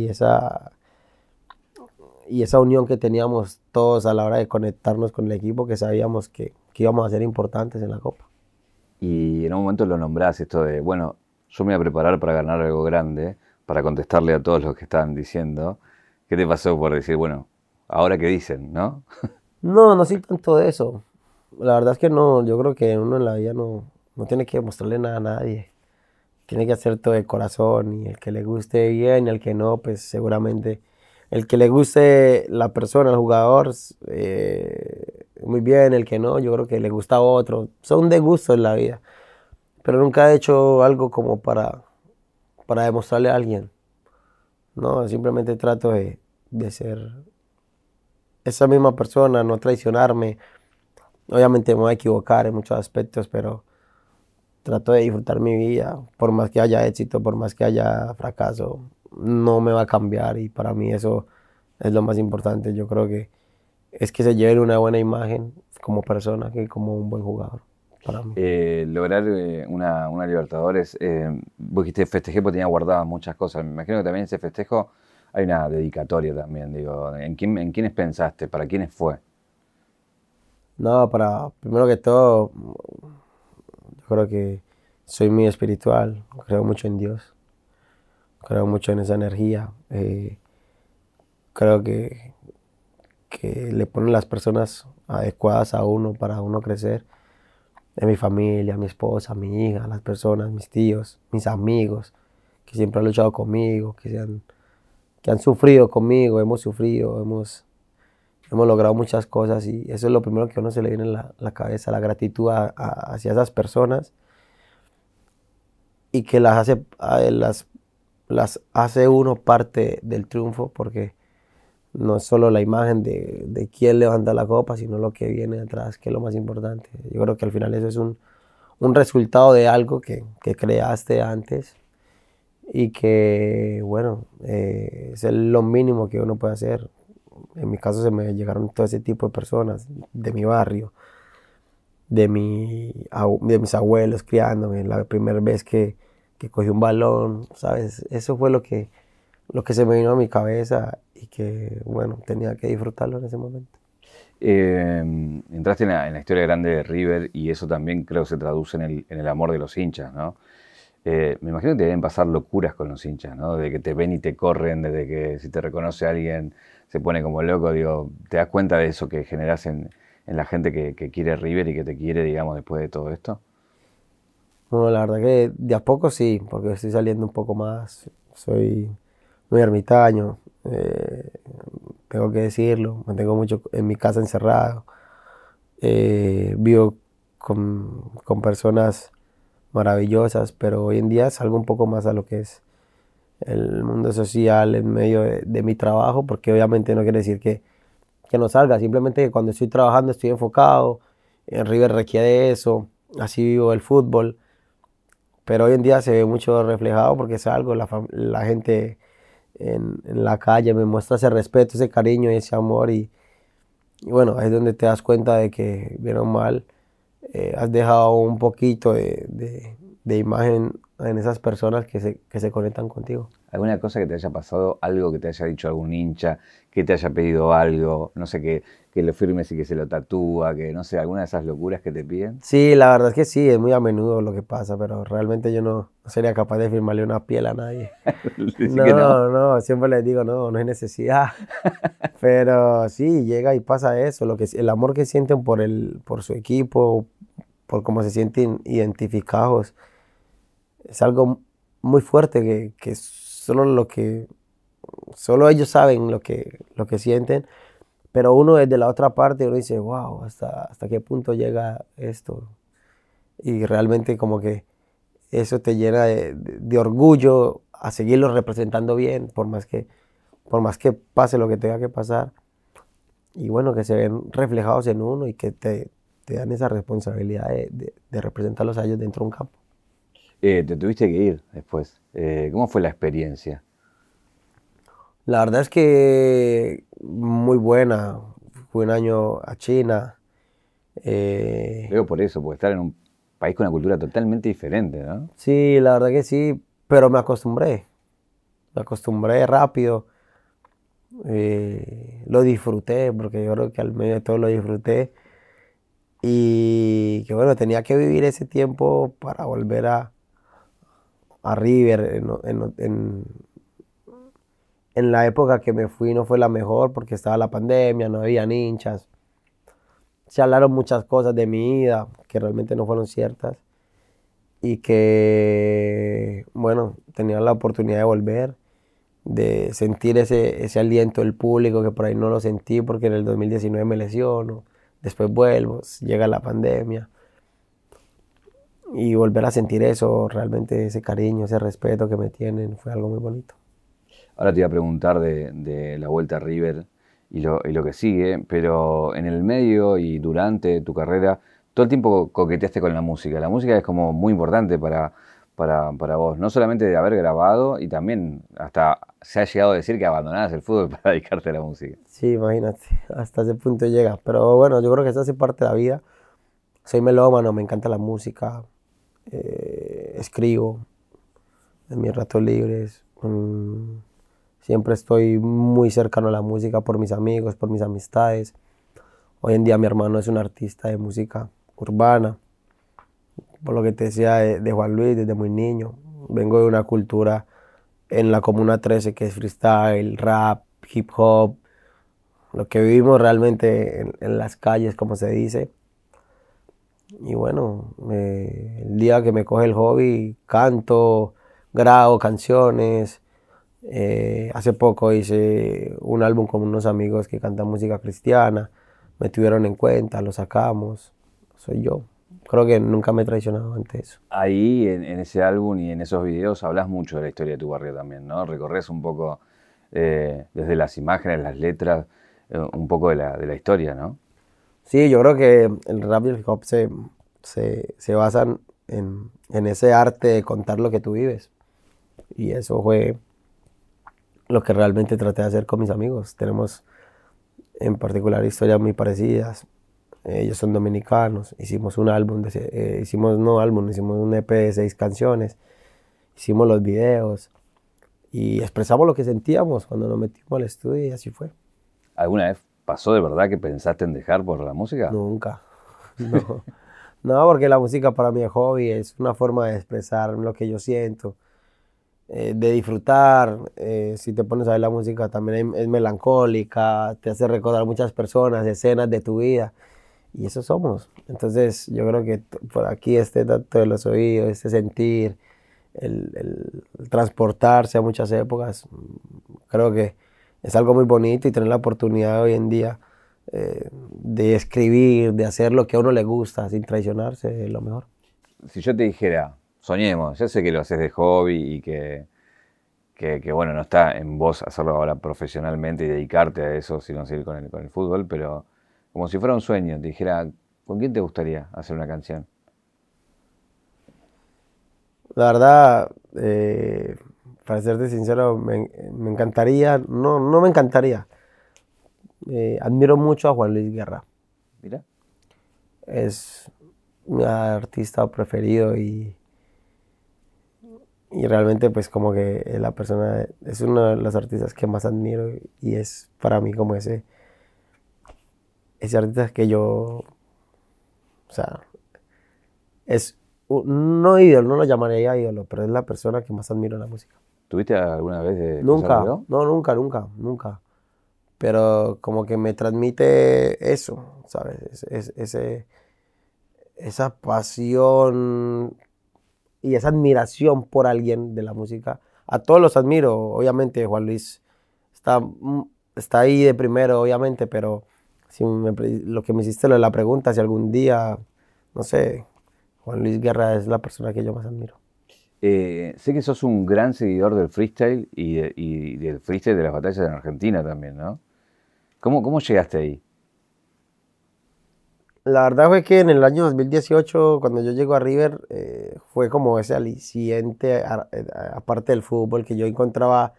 esa, y esa unión que teníamos todos a la hora de conectarnos con el equipo, que sabíamos que, que íbamos a ser importantes en la Copa. Y en un momento lo nombrás esto de, bueno, yo me voy a preparar para ganar algo grande, para contestarle a todos los que estaban diciendo. ¿Qué te pasó por decir, bueno, ahora qué dicen, no? No, no soy tanto de eso. La verdad es que no, yo creo que uno en la vida no, no tiene que mostrarle nada a nadie. Tiene que hacer todo de corazón y el que le guste bien y el que no, pues seguramente el que le guste la persona, el jugador, eh, muy bien, el que no, yo creo que le gusta a otro. Son de gusto en la vida pero nunca he hecho algo como para, para demostrarle a alguien. No, simplemente trato de, de ser esa misma persona, no traicionarme. Obviamente me voy a equivocar en muchos aspectos, pero trato de disfrutar mi vida, por más que haya éxito, por más que haya fracaso, no me va a cambiar y para mí eso es lo más importante. Yo creo que es que se lleve una buena imagen como persona que como un buen jugador. Eh, lograr eh, una, una, Libertadores, eh, vos dijiste festejé porque tenía guardadas muchas cosas. Me imagino que también ese festejo hay una dedicatoria también. Digo, ¿en, quién, ¿En quiénes pensaste? ¿Para quiénes fue? No, para, primero que todo, yo creo que soy muy espiritual, creo mucho en Dios, creo mucho en esa energía. Eh, creo que, que le ponen las personas adecuadas a uno para uno crecer de mi familia, mi esposa, mi hija, las personas, mis tíos, mis amigos, que siempre han luchado conmigo, que, han, que han sufrido conmigo, hemos sufrido, hemos, hemos logrado muchas cosas y eso es lo primero que a uno se le viene en la, cabeza, la gratitud hacia esas personas y que las hace, las, las hace uno parte del triunfo porque no es solo la imagen de, de, quién levanta la copa, sino lo que viene detrás, que es lo más importante. Yo creo que al final eso es un, un resultado de algo que, que, creaste antes y que, bueno, eh, es lo mínimo que uno puede hacer. En mi caso se me llegaron todo ese tipo de personas de mi barrio, de, mi, de mis abuelos criándome, la primera vez que, que cogí un balón, ¿sabes? Eso fue lo que, lo que se me vino a mi cabeza y que, bueno, tenía que disfrutarlo en ese momento. Em, entraste en la, historia grande de River y eso también creo que se traduce en el, en el amor de los hinchas, ¿no? Eh, me imagino que te deben pasar locuras con los hinchas, ¿no? De que te ven y te corren, desde que si te reconoce alguien se pone como loco, digo, ¿te das cuenta de eso que generas en, en la gente que, que, quiere River y que te quiere, digamos, después de todo esto? Bueno, la verdad que de a poco sí, porque estoy saliendo un poco más, soy muy ermitaño, eh, tengo que decirlo, me tengo mucho en mi casa encerrado, eh, vivo con, con, personas maravillosas, pero hoy en día salgo un poco más a lo que es el mundo social en medio de, mi trabajo, porque obviamente no quiere decir que, que no salga, simplemente que cuando estoy trabajando estoy enfocado, en River requiere eso, así vivo el fútbol, pero hoy en día se ve mucho reflejado porque salgo, la, la gente en, en, la calle me muestra ese respeto, ese cariño y ese amor y, bueno, ahí es donde te das cuenta de que, bien o mal, eh, has dejado un poquito de, de, de imagen en esas personas que se, que se conectan contigo. ¿Alguna cosa que te haya pasado, algo que te haya dicho algún hincha, que te haya pedido algo, no sé, que, que lo firmes y que se lo tatúa, que no sé, alguna de esas locuras que te piden? Sí, la verdad es que sí, es muy a menudo lo que pasa, pero realmente yo no, sería capaz de firmarle una piel a nadie. no, no, no, siempre les digo, no, no hay necesidad. pero sí, llega y pasa eso, lo que, el amor que sienten por, el, por su equipo, por cómo se sienten identificados es algo muy fuerte que, que solo lo que solo ellos saben lo que, lo que sienten, pero uno desde la otra parte uno dice, wow, hasta, hasta qué punto llega esto. Y realmente como que eso te llena de, orgullo a seguirlo representando bien, por más, que, por más que pase lo que tenga que pasar. Y bueno, que se ven reflejados en uno y que te, te dan esa responsabilidad de, de, de representarlos a ellos dentro de un campo. Eh, te tuviste que ir después. Eh, ¿Cómo fue la experiencia? La verdad es que muy buena. Fue un año a China. Eh, Veo por eso, porque estar en un país con una cultura totalmente diferente, ¿no? Sí, la verdad que sí, pero me acostumbré. Me acostumbré rápido. Eh, lo disfruté, porque yo creo que al medio de todo lo disfruté. Y que bueno, tenía que vivir ese tiempo para volver a, a River. En, en, la época que me fui no fue la mejor porque estaba la pandemia, no había hinchas. Se hablaron muchas cosas de mi vida que realmente no fueron ciertas y que, bueno, tenía la oportunidad de volver, de sentir ese, ese aliento del público que por ahí no lo sentí porque en el 2019 me lesiono, después vuelvo, llega la pandemia y volver a sentir eso, realmente ese cariño, ese respeto que me tienen, fue algo muy bonito. Ahora te iba a preguntar de, de la vuelta a River y lo, y lo, que sigue, pero en el medio y durante tu carrera, todo el tiempo coqueteaste con la música. La música es como muy importante para, para, para vos, no solamente de haber grabado, y también hasta se ha llegado a decir que abandonabas el fútbol para dedicarte a la música. Sí, imagínate, hasta ese punto llega. Pero bueno, yo creo que eso hace parte de la vida. Soy melómano, me encanta la música, eh, escribo en mis ratos libres. Mm, siempre estoy muy cercano a la música por mis amigos, por mis amistades. Hoy en día mi hermano es un artista de música urbana, por lo que te decía de, Juan Luis desde muy niño. Vengo de una cultura en la Comuna 13 que es freestyle, rap, hip hop, lo que vivimos realmente en, en las calles, como se dice. Y bueno, el día que me coge el hobby, canto, grabo canciones. Eh, hace poco hice un álbum con unos amigos que cantan música cristiana. Me tuvieron en cuenta, lo sacamos. Soy yo. Creo que nunca me he traicionado ante eso. Ahí, en, ese álbum y en esos videos, hablas mucho de la historia de tu barrio también, ¿no? Recorres un poco eh, desde las imágenes, las letras, eh, un poco de la, de la historia, ¿no? Sí, yo creo que el rap y el hip hop se, se, basan en, ese arte de contar lo que tú vives. Y eso fue lo que realmente traté de hacer con mis amigos. Tenemos en particular historias muy parecidas. Ellos son dominicanos. Hicimos un álbum, de, eh, hicimos no álbum, hicimos un EP de seis canciones. Hicimos los videos y expresamos lo que sentíamos cuando nos metimos al estudio y así fue. ¿Alguna vez ¿Pasó de verdad que pensaste en dejar por la música? Nunca. No. porque la música para mí es hobby, es una forma de expresar lo que yo siento, eh, de disfrutar. Eh, si te pones a ver la música también es melancólica, te hace recordar muchas personas, escenas de tu vida. Y eso somos. Entonces yo creo que por aquí este dato de los oídos, este sentir, el, el transportarse a muchas épocas, creo que es algo muy bonito y tener la oportunidad hoy en día eh, de escribir, de hacer lo que a uno le gusta sin traicionarse, es lo mejor. Si yo te dijera, soñemos, yo sé que lo haces de hobby y que, que, que, bueno, no está en vos hacerlo ahora profesionalmente y dedicarte a eso, sino seguir con el, con el fútbol, pero como si fuera un sueño, te dijera, ¿con quién te gustaría hacer una canción? La verdad, eh, para serte sincero, me, me, encantaría, no, no me encantaría. Eh, admiro mucho a Juan Luis Guerra. Mira. Es mi artista preferido y, y realmente pues como que la persona es uno de los artistas que más admiro y es para mí como ese ese artista que yo o sea es no ídolo no lo llamaría ídolo pero es la persona que más admiro en la música ¿Tuviste alguna vez de nunca no nunca nunca nunca pero como que me transmite eso sabes ese esa pasión y esa admiración por alguien de la música. A todos los admiro, obviamente Juan Luis está, mm, está ahí de primero, obviamente, pero si lo que me hiciste la pregunta, si algún día, no sé, Juan Luis Guerra es la persona que yo más admiro. Eh, sé que sos un gran seguidor del freestyle y, del freestyle de las batallas en Argentina también, ¿no? ¿Cómo, cómo llegaste ahí? La verdad fue que en el año 2018, cuando yo llego a River, eh, fue como ese aliciente, aparte del fútbol, que yo encontraba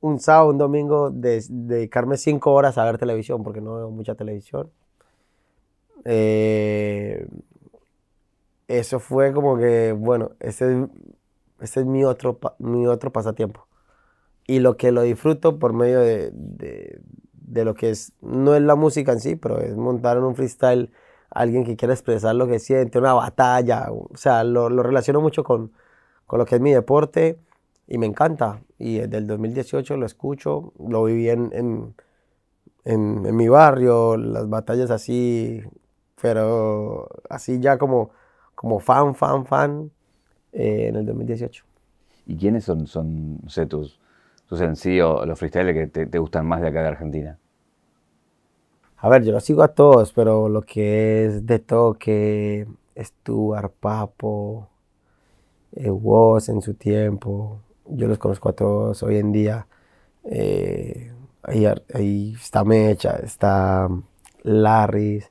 un sábado, un domingo, de, dedicarme cinco horas a ver televisión, porque no veo mucha televisión. Eh, eso fue como que, bueno, ese, ese es mi otro, mi otro pasatiempo. Y lo que lo disfruto por medio de, de lo que es, no es la música en sí, pero es montar en un freestyle alguien que quiera expresar lo que siente, una batalla, o sea, lo, lo relaciono mucho con, con, lo que es mi deporte y me encanta. Y desde el 2018 lo escucho, lo viví en, en, en, mi barrio, las batallas así, pero así ya como, como fan, fan, fan, eh, en el 2018. ¿Y quiénes son, son no sé, tus, tus sencillos, los freestyles que te, te, gustan más de acá de Argentina? A ver, yo los sigo a todos, pero lo que es de toque, Stuart, Papo, eh, Woz en su tiempo, yo los conozco a todos hoy en día. Eh, ahí, está Mecha, está Larry,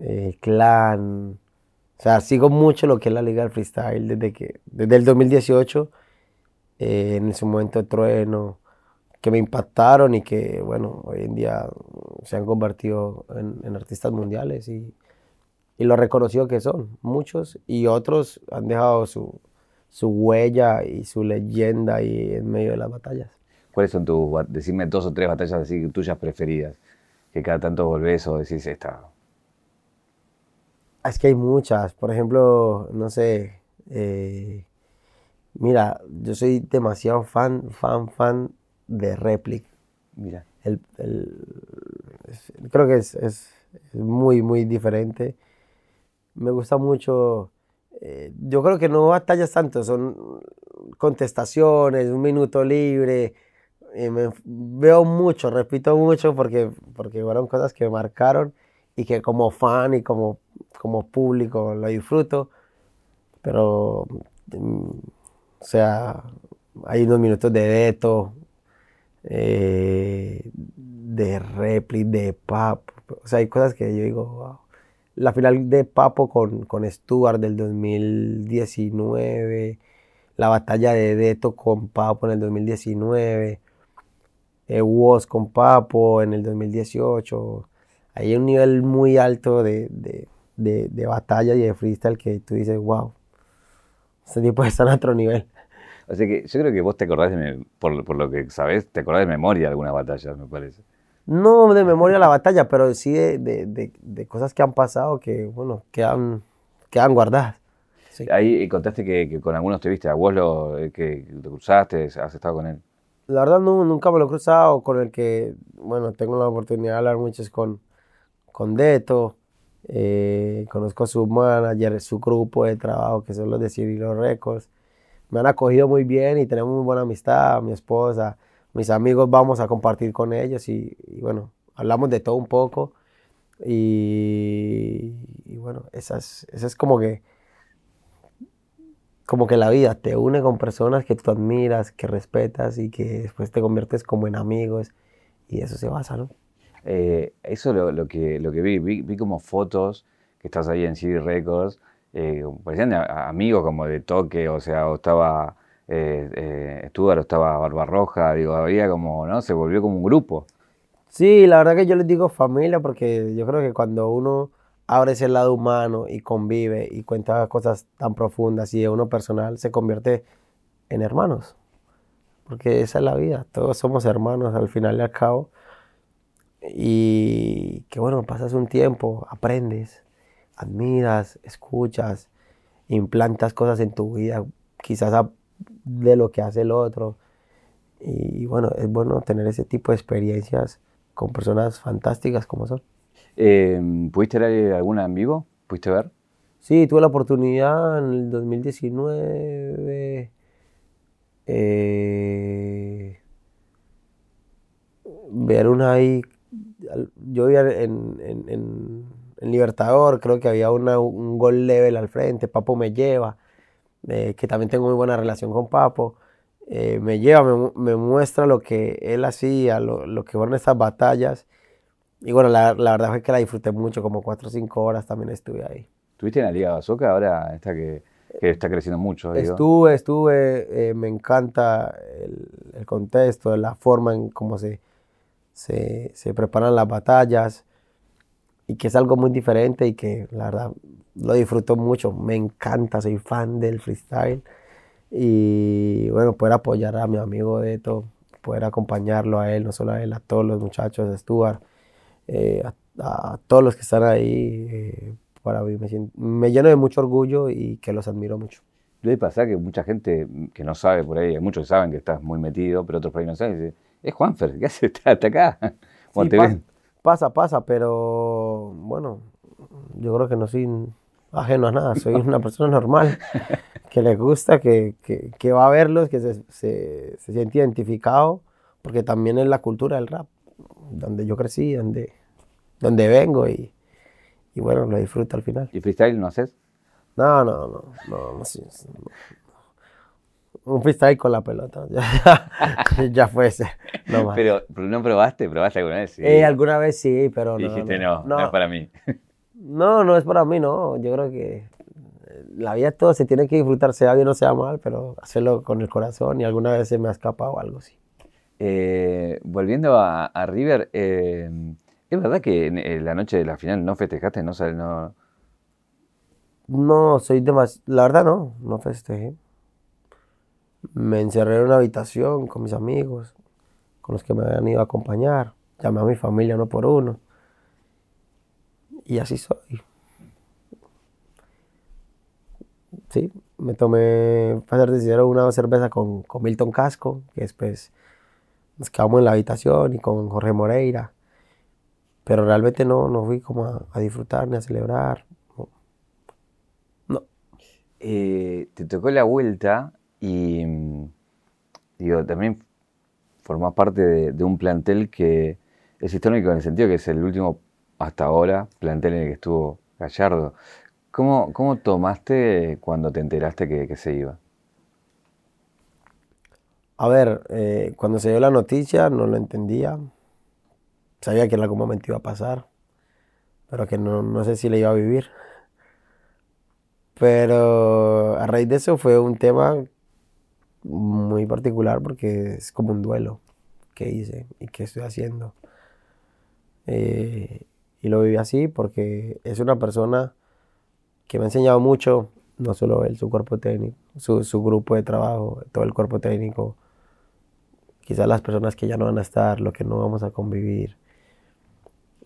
eh, Clan. Sea, sigo mucho lo que es la Liga del Freestyle desde que desde el 2018 eh, en ese momento Trueno, que me impactaron y que, bueno, hoy en día se han convertido en, artistas mundiales y, y, lo reconocido que son, muchos, y otros han dejado su, su huella y su leyenda ahí en medio de las batallas. ¿Cuáles son tus, decime dos o tres batallas así tuyas preferidas? Que cada tanto volvés o decís esta. Es que hay muchas. Por ejemplo, no sé, eh, Mira, yo soy demasiado fan, fan, fan de Replic. Mira. El, creo que es, muy, muy diferente. Me gusta mucho. Eh, yo creo que no batallas tanto, son contestaciones, un minuto libre. me, veo mucho, repito mucho, porque, porque fueron cosas que me marcaron y que como fan y como, como público lo disfruto. Pero mm, o sea, hay unos minutos de Deto, eh, de Repli, de Papo. O sea, hay cosas que yo digo, wow. La final de Papo con, con Stuart del 2019, la batalla de Deto con Papo en el 2019, eh, con Papo en el 2018. Hay un nivel muy alto de, de batalla y de freestyle que tú dices, wow, este tipo está en otro nivel. O sea que yo creo que vos te acordás, por, por, lo que sabés, te acordás de memoria de alguna batalla, me parece. No de memoria la batalla, pero sí de, de, de, cosas que han pasado que, bueno, quedan, quedan guardadas. Ahí contaste que, con algunos te viste, a vos lo, eh, que te cruzaste, has estado con él. La verdad no, nunca me lo he cruzado, con el que, bueno, tengo la oportunidad de hablar mucho es con, con Deto, eh, conozco a su manager, su grupo de trabajo, que son los de Cirilo Records me han acogido muy bien y tenemos muy buena amistad, mi esposa, mis amigos, vamos a compartir con ellos y, bueno, hablamos de todo un poco. Y, bueno, esa es, esa es como que como que la vida te une con personas que tú admiras, que respetas y que después te conviertes como en amigos y eso se basa, ¿no? Eh, eso lo, lo, que, vi, vi, como fotos que estás ahí en City Records, eh, parecían amigos como de toque, o sea, o estaba eh, eh Stuart, o estaba Barbarroja, digo, había como, ¿no? Se volvió como un grupo. Sí, la verdad que yo les digo familia porque yo creo que cuando uno abre ese lado humano y convive y cuenta cosas tan profundas y de uno personal, se convierte en hermanos. Porque esa es la vida, todos somos hermanos al final y al cabo. Y que bueno, pasas un tiempo, aprendes, admiras, escuchas, implantas cosas en tu vida, quizás de lo que hace el otro. Y bueno, es bueno tener ese tipo de experiencias con personas fantásticas como son. Eh, ¿Pudiste ver alguna en vivo? ¿Pudiste ver? Sí, tuve la oportunidad en el 2019. Eh, ver una ahí. Yo vi en, en, Libertador, creo que había un gol level al frente. Papo me lleva, eh, que también tengo muy buena relación con Papo. Eh, me lleva, me, muestra lo que él hacía, lo, lo que fueron estas batallas y bueno, la, verdad fue que la disfruté mucho, como cuatro o cinco horas también estuve ahí. ¿Estuviste en la Liga Bazooka ahora, esta que, está creciendo mucho? Estuve, estuve, eh, me encanta el, contexto, la forma en cómo se, se, preparan las batallas y que es algo muy diferente y que la verdad lo disfruto mucho, me encanta, soy fan del freestyle y bueno, poder apoyar a mi amigo de Deto, poder acompañarlo a él, no solo a él, a todos los muchachos de Stuart eh, a, todos los que están ahí, eh, para mí me, me, lleno de mucho orgullo y que los admiro mucho. Debe pasar que mucha gente que no sabe por ahí, muchos saben que estás muy metido, pero otros por ahí no saben, es Juanfer, ¿qué hace hasta acá? pasa, pasa, pero bueno, yo creo que no soy ajeno a nada, soy una persona normal que le gusta, que, que, que va a verlos, que se, se, se siente identificado, porque también es la cultura del rap donde yo crecí, donde, donde vengo y, y bueno, lo disfruto al final. ¿Y freestyle no haces? No, no, no, no, no, Un freestyle con la pelota, ya, fue ese. No Pero, ¿no probaste? ¿Probaste alguna vez? Sí. Eh, alguna vez sí, pero no. Dijiste no, no, es para mí. No, no es para mí, no. Yo creo que la vida todo se tiene que disfrutar, sea bien o sea mal, pero hacerlo con el corazón y alguna vez se me ha escapado algo así. Eh, volviendo a, River, eh, ¿es verdad que en, la noche de la final no festejaste? No, no... no soy demasiado. La verdad, no, no festejé. Me encerré en una habitación con mis amigos, con los que me habían ido a acompañar. Llamé a mi familia uno por uno. Y así soy. Sí, me tomé, para ser sincero, una cerveza con, con Milton Casco, que después nos quedamos en la habitación y con Jorge Moreira. Pero realmente no, no fui como a, disfrutar ni a celebrar. No. Eh, te tocó la vuelta y digo, también formás parte de, un plantel que es histórico en el sentido que es el último hasta ahora plantel en el que estuvo Gallardo. ¿Cómo, cómo tomaste cuando te enteraste que se iba? A ver, eh, cuando se dio la noticia no lo entendía. Sabía que en algún momento iba a pasar, pero que no, sé si le iba a vivir. Pero a raíz de eso fue un tema muy particular porque es como un duelo que hice y que estoy haciendo. Eh, y lo viví así porque es una persona que me ha enseñado mucho, no solo él, su cuerpo técnico, su, su grupo de trabajo, todo el cuerpo técnico, quizás las personas que ya no van a estar, lo que no vamos a convivir.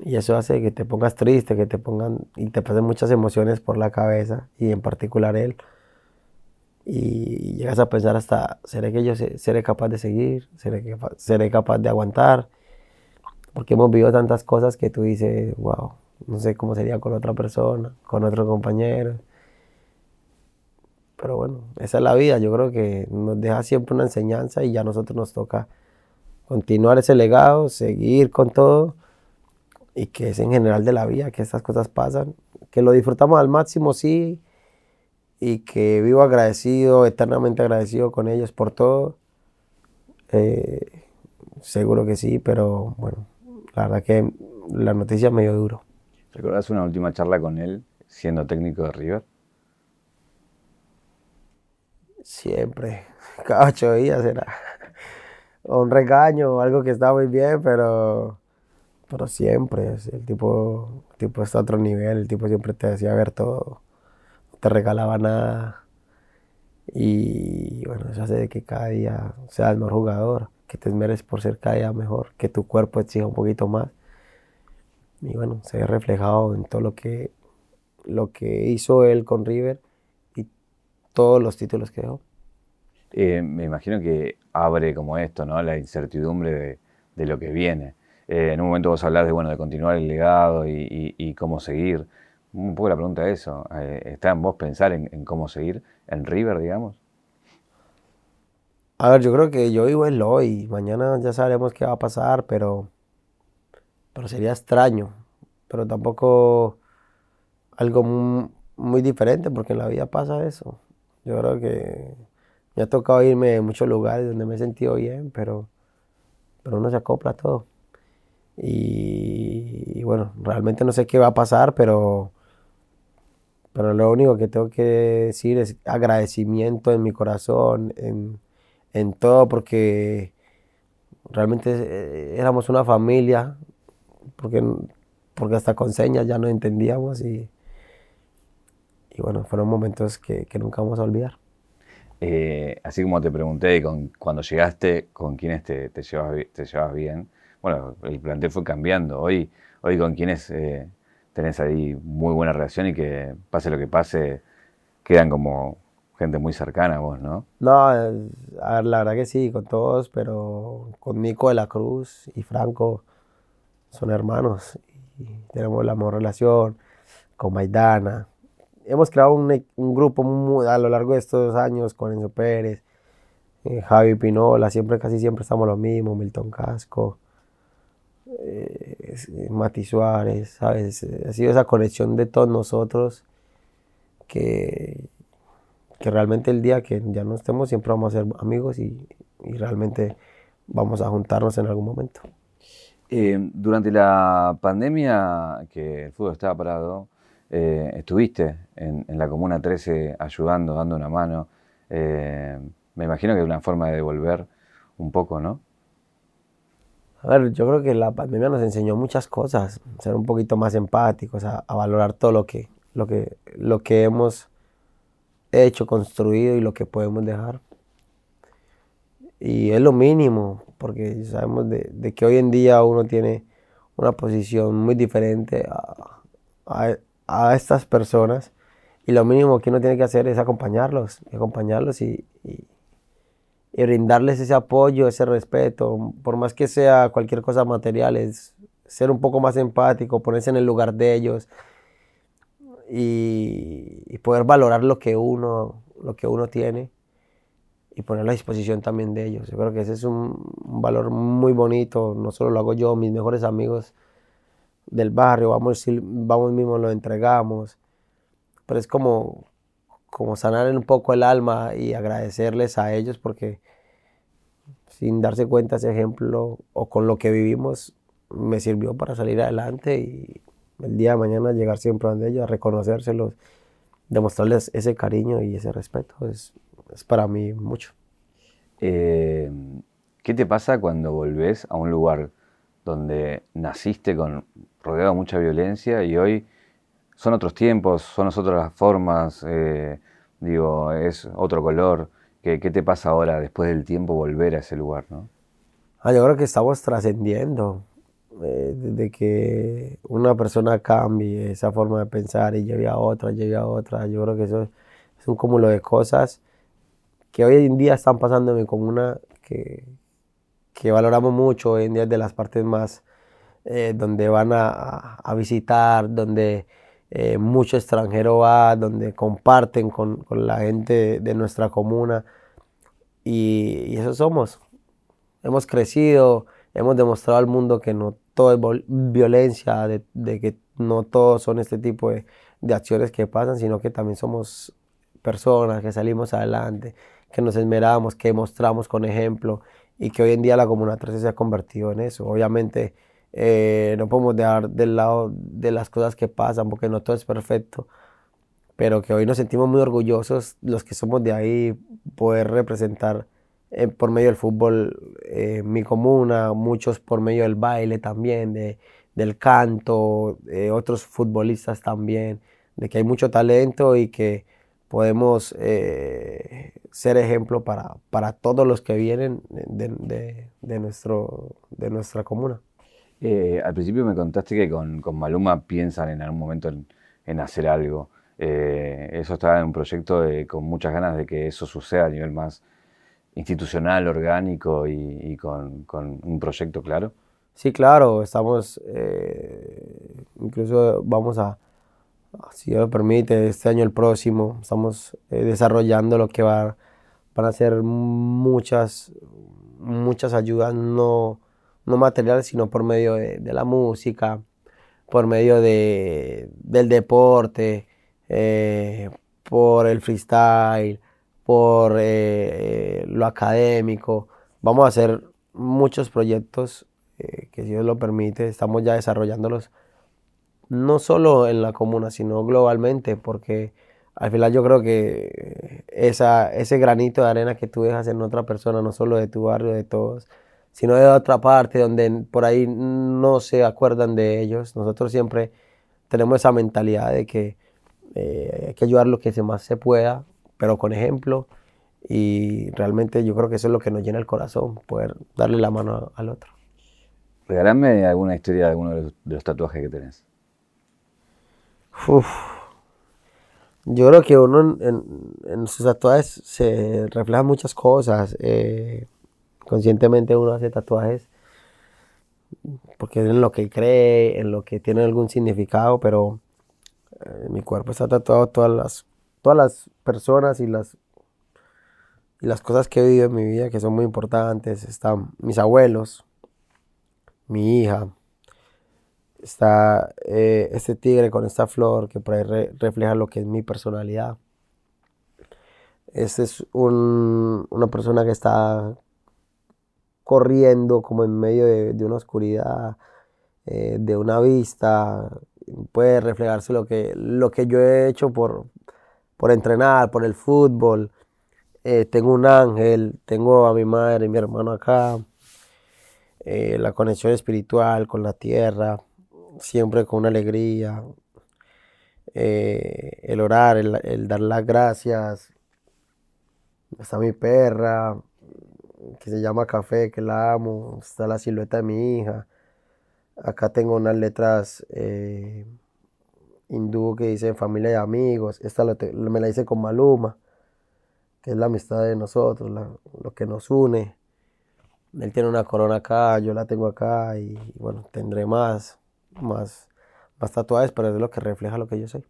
Y eso hace que te pongas triste, que te pongan y te pasen muchas emociones por la cabeza, y en particular él. Y llegas a pensar hasta, ¿seré que yo seré capaz de seguir? ¿Seré, capaz, ¿Seré capaz de aguantar? Porque hemos vivido tantas cosas que tú dices, wow, no sé cómo sería con otra persona, con otro compañero. Pero bueno, esa es la vida. Yo creo que nos deja siempre una enseñanza y ya a nosotros nos toca continuar ese legado, seguir con todo y que es en general de la vida, que estas cosas pasan, que lo disfrutamos al máximo, sí, y que vivo agradecido, eternamente agradecido con ellos por todo. Eh, seguro que sí, pero bueno, la verdad que la noticia me dio duro. ¿Recordás una última charla con él siendo técnico de River? Siempre, cada ocho días era un regaño o algo que está muy bien, pero, pero siempre, el tipo, el tipo está a otro nivel, el tipo siempre te decía ver todo, te regalaba nada. Y bueno, eso hace de que cada día seas mejor jugador, que te esmeres por ser cada día mejor, que tu cuerpo exija un poquito más. Y bueno, se ve reflejado en todo lo que, lo que hizo él con River y todos los títulos que dejó. Eh, me imagino que abre como esto, ¿no? La incertidumbre de, lo que viene. Eh, en un momento vos hablás de, bueno, de continuar el legado y, cómo seguir. Un poco la pregunta es eso. Eh, ¿Está en vos pensar en, cómo seguir en River, digamos? A ver, yo creo que yo vivo el hoy. Mañana ya sabremos qué va a pasar, pero, pero sería extraño. Pero tampoco algo muy diferente, porque en la vida pasa eso. Yo creo que me ha tocado irme de muchos lugares donde me he sentido bien, pero, pero uno se acopla a todo. Y, bueno, realmente no sé qué va a pasar, pero, pero lo único que tengo que decir es agradecimiento en mi corazón, en, en todo, porque realmente eh, éramos una familia, porque, porque hasta con señas ya no entendíamos y, y bueno, fueron momentos que, que nunca vamos a olvidar. Eh, así como te pregunté con, cuando llegaste, con quiénes te, te, llevas, bien, bueno, el plantel fue cambiando. Hoy, hoy con quiénes eh, tenés ahí muy buena relación y que pase lo que pase, quedan como gente muy cercana a vos, ¿no? No, a ver, la verdad que sí, con todos, pero con Nico de la Cruz y Franco son hermanos y tenemos la mejor relación, con Maidana, hemos creado un, un grupo a lo largo de estos años con Enzo Pérez, eh, Javi Pinola, siempre, casi siempre estamos lo mismo, Milton Casco, eh, Mati Suárez, ¿sabes? Ha sido esa conexión de todos nosotros que, que realmente el día que ya no estemos siempre vamos a ser amigos y, y realmente vamos a juntarnos en algún momento. Eh, durante la pandemia que el fútbol estaba parado, eh, estuviste en, la Comuna 13 ayudando, dando una mano. Eh, me imagino que es una forma de devolver un poco, ¿no? A ver, yo creo que la pandemia nos enseñó muchas cosas, ser un poquito más empáticos, a, valorar todo lo que, lo, que, lo que hemos hecho, construido y lo que podemos dejar. Y es lo mínimo, porque sabemos de, que hoy en día uno tiene una posición muy diferente a, a estas personas y lo mínimo que uno tiene que hacer es acompañarlos, acompañarlos y, brindarles ese apoyo, ese respeto, por más que sea cualquier cosa material, es ser un poco más empático, ponerse en el lugar de ellos y, poder valorar lo que uno, lo que uno tiene y ponerlo a disposición también de ellos. Yo creo que ese es un, un valor muy bonito, no solo lo hago yo, mis mejores amigos del barrio, vamos, vamos mismos, lo entregamos. Pero es como, como sanar un poco el alma y agradecerles a ellos porque sin darse cuenta ese ejemplo o con lo que vivimos me sirvió para salir adelante y el día de mañana llegar siempre donde ellos, a reconocérselos, demostrarles ese cariño y ese respeto. Es, para mí mucho. Eh, ¿Qué te pasa cuando volvés a un lugar donde naciste con, rodeado de mucha violencia y hoy son otros tiempos, son otras formas, eh, digo, es otro color. ¿Qué, ¿Qué, te pasa ahora después del tiempo volver a ese lugar? ¿no? Ah, yo creo que estamos trascendiendo eh, de que una persona cambie esa forma de pensar y lleve a otra, lleve a otra. Yo creo que eso es un cúmulo de cosas que hoy en día están pasando en mi comuna que, que valoramos mucho hoy en día de las partes más eh, donde van a, visitar, donde eh, mucho extranjero va, donde comparten con, la gente de, nuestra comuna. Y, eso somos. Hemos crecido, hemos demostrado al mundo que no todo es violencia, de, que no todos son este tipo de, de acciones que pasan, sino que también somos personas, que salimos adelante, que nos esmeramos, que mostramos con ejemplo y que hoy en día la Comuna 13 se ha convertido en eso. Obviamente eh, no podemos dejar del lado de las cosas que pasan porque no todo es perfecto, pero que hoy nos sentimos muy orgullosos los que somos de ahí, poder representar eh, por medio del fútbol eh, mi comuna, muchos por medio del baile también, de, del canto, otros futbolistas también, de que hay mucho talento y que podemos eh, ser ejemplo para, para, todos los que vienen de, de, nuestro, de nuestra comuna. Eh, al principio me contaste que con, Maluma piensan en algún momento en, hacer algo. Eh, eso está en un proyecto con muchas ganas de que eso suceda a nivel más institucional, orgánico y, con, un proyecto claro. Sí, claro, estamos, incluso vamos a, si Dios lo permite, este año el próximo, estamos eh, desarrollando lo que va, van a ser muchas, muchas ayudas, no, no materiales, sino por medio de, la música, por medio de, del deporte, eh, por el freestyle, por eh, lo académico. Vamos a hacer muchos proyectos que si Dios lo permite, estamos ya desarrollándolos no solo en la comuna, sino globalmente, porque al final yo creo que ese granito de arena que tú dejas en otra persona, no solo de tu barrio, de todos, sino de otra parte donde por ahí no se acuerdan de ellos, nosotros siempre tenemos esa mentalidad de que eh, hay que ayudar lo que más se pueda, pero con ejemplo, y realmente yo creo que eso es lo que nos llena el corazón, poder darle la mano al otro. Regálame alguna historia de alguno de los tatuajes que tenés. Yo creo que uno en, sus tatuajes se reflejan muchas cosas. Eh, conscientemente uno hace tatuajes porque es en lo que cree, en lo que tiene algún significado, pero eh, mi cuerpo está tatuado todas las, todas las personas y las, y las cosas que he vivido en mi vida que son muy importantes. Están mis abuelos, mi hija, está eh, este tigre con esta flor que por ahí refleja lo que es mi personalidad. Este es una persona que está corriendo como en medio de, una oscuridad, eh, de una vista. Puede reflejarse lo que, lo que yo he hecho por, por entrenar, por el fútbol. Eh, tengo un ángel, tengo a mi madre y mi hermano acá. la conexión espiritual con la tierra siempre con una alegría, eh, el orar, el, dar las gracias. Está mi perra, que se llama Café, que la amo. Está la silueta de mi hija. Acá tengo unas letras eh, hindú que dicen familia y amigos. Esta me la hice con Maluma, que es la amistad de nosotros, lo que nos une. Él tiene una corona acá, yo la tengo acá y bueno, tendré más más, más tatuajes, pero es lo que refleja lo que yo soy.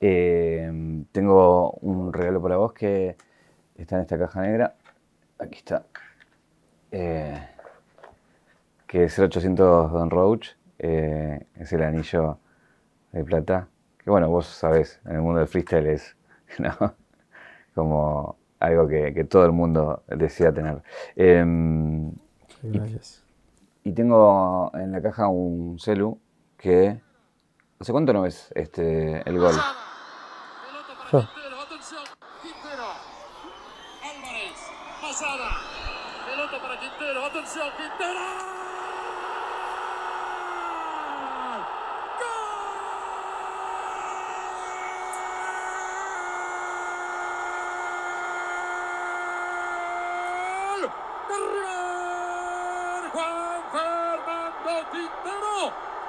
Em, tengo un regalo para vos que está en esta caja negra. Aquí está. Eh, que es el 800 Don Roach. Eh, es el anillo de plata. Que bueno, vos sabés, en el mundo del freestyle es como algo que, todo el mundo desea tener. Em, gracias. Y tengo en la caja un celu que. ¿Hace cuánto no ves este, el gol? ¡Nacho Quintero!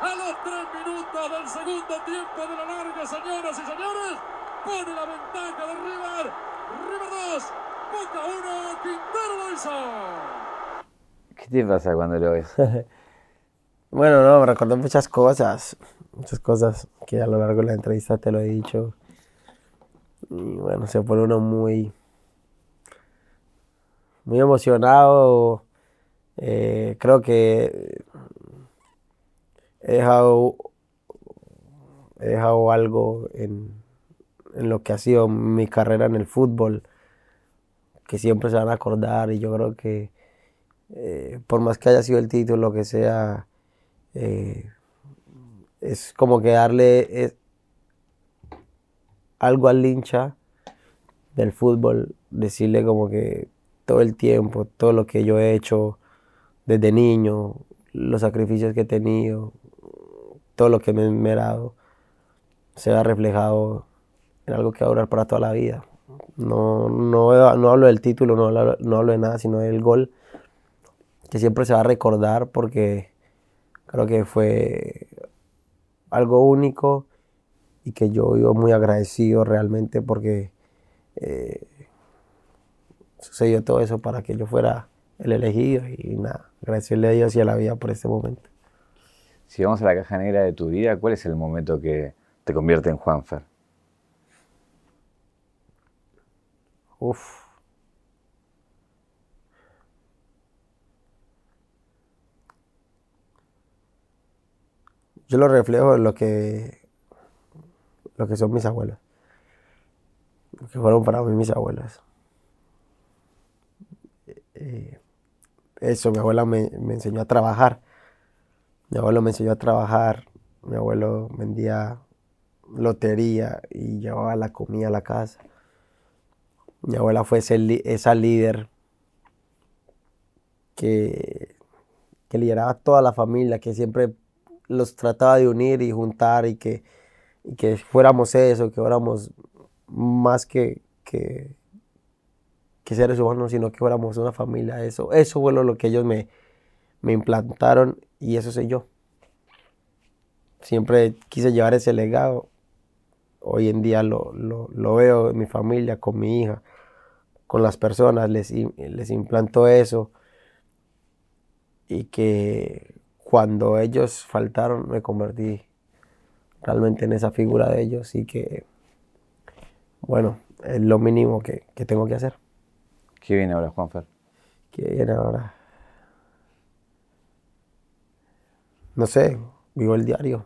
a los tres minutos del segundo tiempo de la larga, señoras y señores, pone la ventaja de River. River 2, Boca 1, Quintero lo hizo. ¿Qué pasa cuando lo ves? bueno, no, me recordó muchas cosas, muchas cosas que a lo largo de la entrevista te lo he dicho. Y bueno, se pone uno muy, muy emocionado. Eh, creo que he dejado, he dejado algo en, en lo que ha sido mi carrera en el fútbol, que siempre se van a acordar y yo creo que eh, por más que haya sido el título, lo que sea, eh, es como que darle eh, algo al hincha del fútbol, decirle como que todo el tiempo, todo lo que yo he hecho desde niño, los sacrificios que he tenido, todo lo que me he esmerado, se ha reflejado en algo que va a durar para toda la vida. No, no, no hablo del título, no no hablo de nada, sino del gol, que siempre se va a recordar porque creo que fue algo único y que yo vivo muy agradecido realmente porque eh, sucedió todo eso para que yo fuera el elegido y nada, agradecerle a Dios y a la vida por este momento. Si vamos a la caja negra de tu vida, ¿cuál es el momento que te convierte en Juanfer? Uf. Yo lo reflejo en lo que, lo que son mis abuelos. Lo que fueron para mí mis abuelos. Eh, eso, mi abuela me, me enseñó a trabajar. Mi abuelo me enseñó a trabajar. Mi abuelo vendía lotería y llevaba la comida a la casa. Mi abuela fue esa líder que, lideraba toda la familia, que siempre los trataba de unir y juntar y que, que fuéramos eso, que fuéramos más que, que, seres humanos, sino que fuéramos una familia. Eso, eso fue lo, que ellos me, me implantaron y eso soy yo. Siempre quise llevar ese legado. Hoy en día lo, lo veo en mi familia, con mi hija con las personas, les, les implantó eso y que cuando ellos faltaron me convertí realmente en esa figura de ellos y que, bueno, es lo mínimo que, tengo que hacer. ¿Qué viene ahora, Juanfer? ¿Qué viene ahora? No sé, vivo el diario.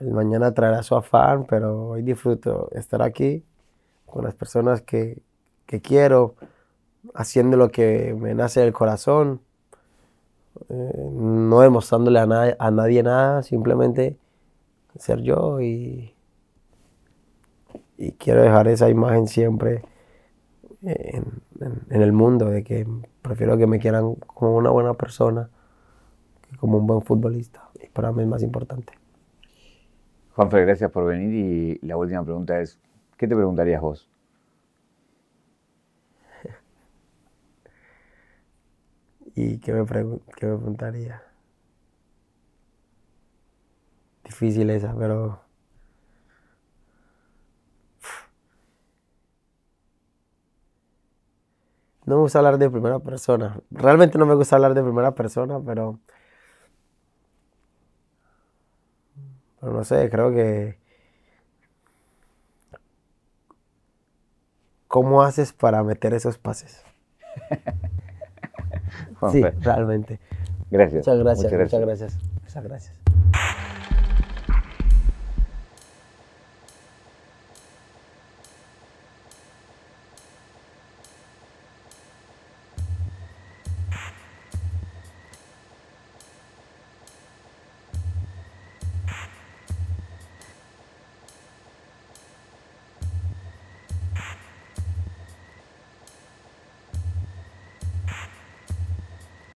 El mañana traerá su afán, pero hoy disfruto estar aquí con las personas que, que quiero, haciendo lo que me nace del corazón, eh, no demostrándole a, a, nadie nada, simplemente ser yo y, y quiero dejar esa imagen siempre en, el mundo, de que prefiero que me quieran como una buena persona que como un buen futbolista. Y para mí es más importante. Juanfer, gracias por venir y la última pregunta es, ¿qué te preguntarías vos? ¿Y qué me, preguntaría? Difícil esa, pero... No me gusta hablar de primera persona. Realmente no me gusta hablar de primera persona, pero... Pero no sé, creo que... ¿Cómo haces para meter esos pases? Sí, realmente. Gracias, muchas gracias. Muchas gracias. Muchas gracias.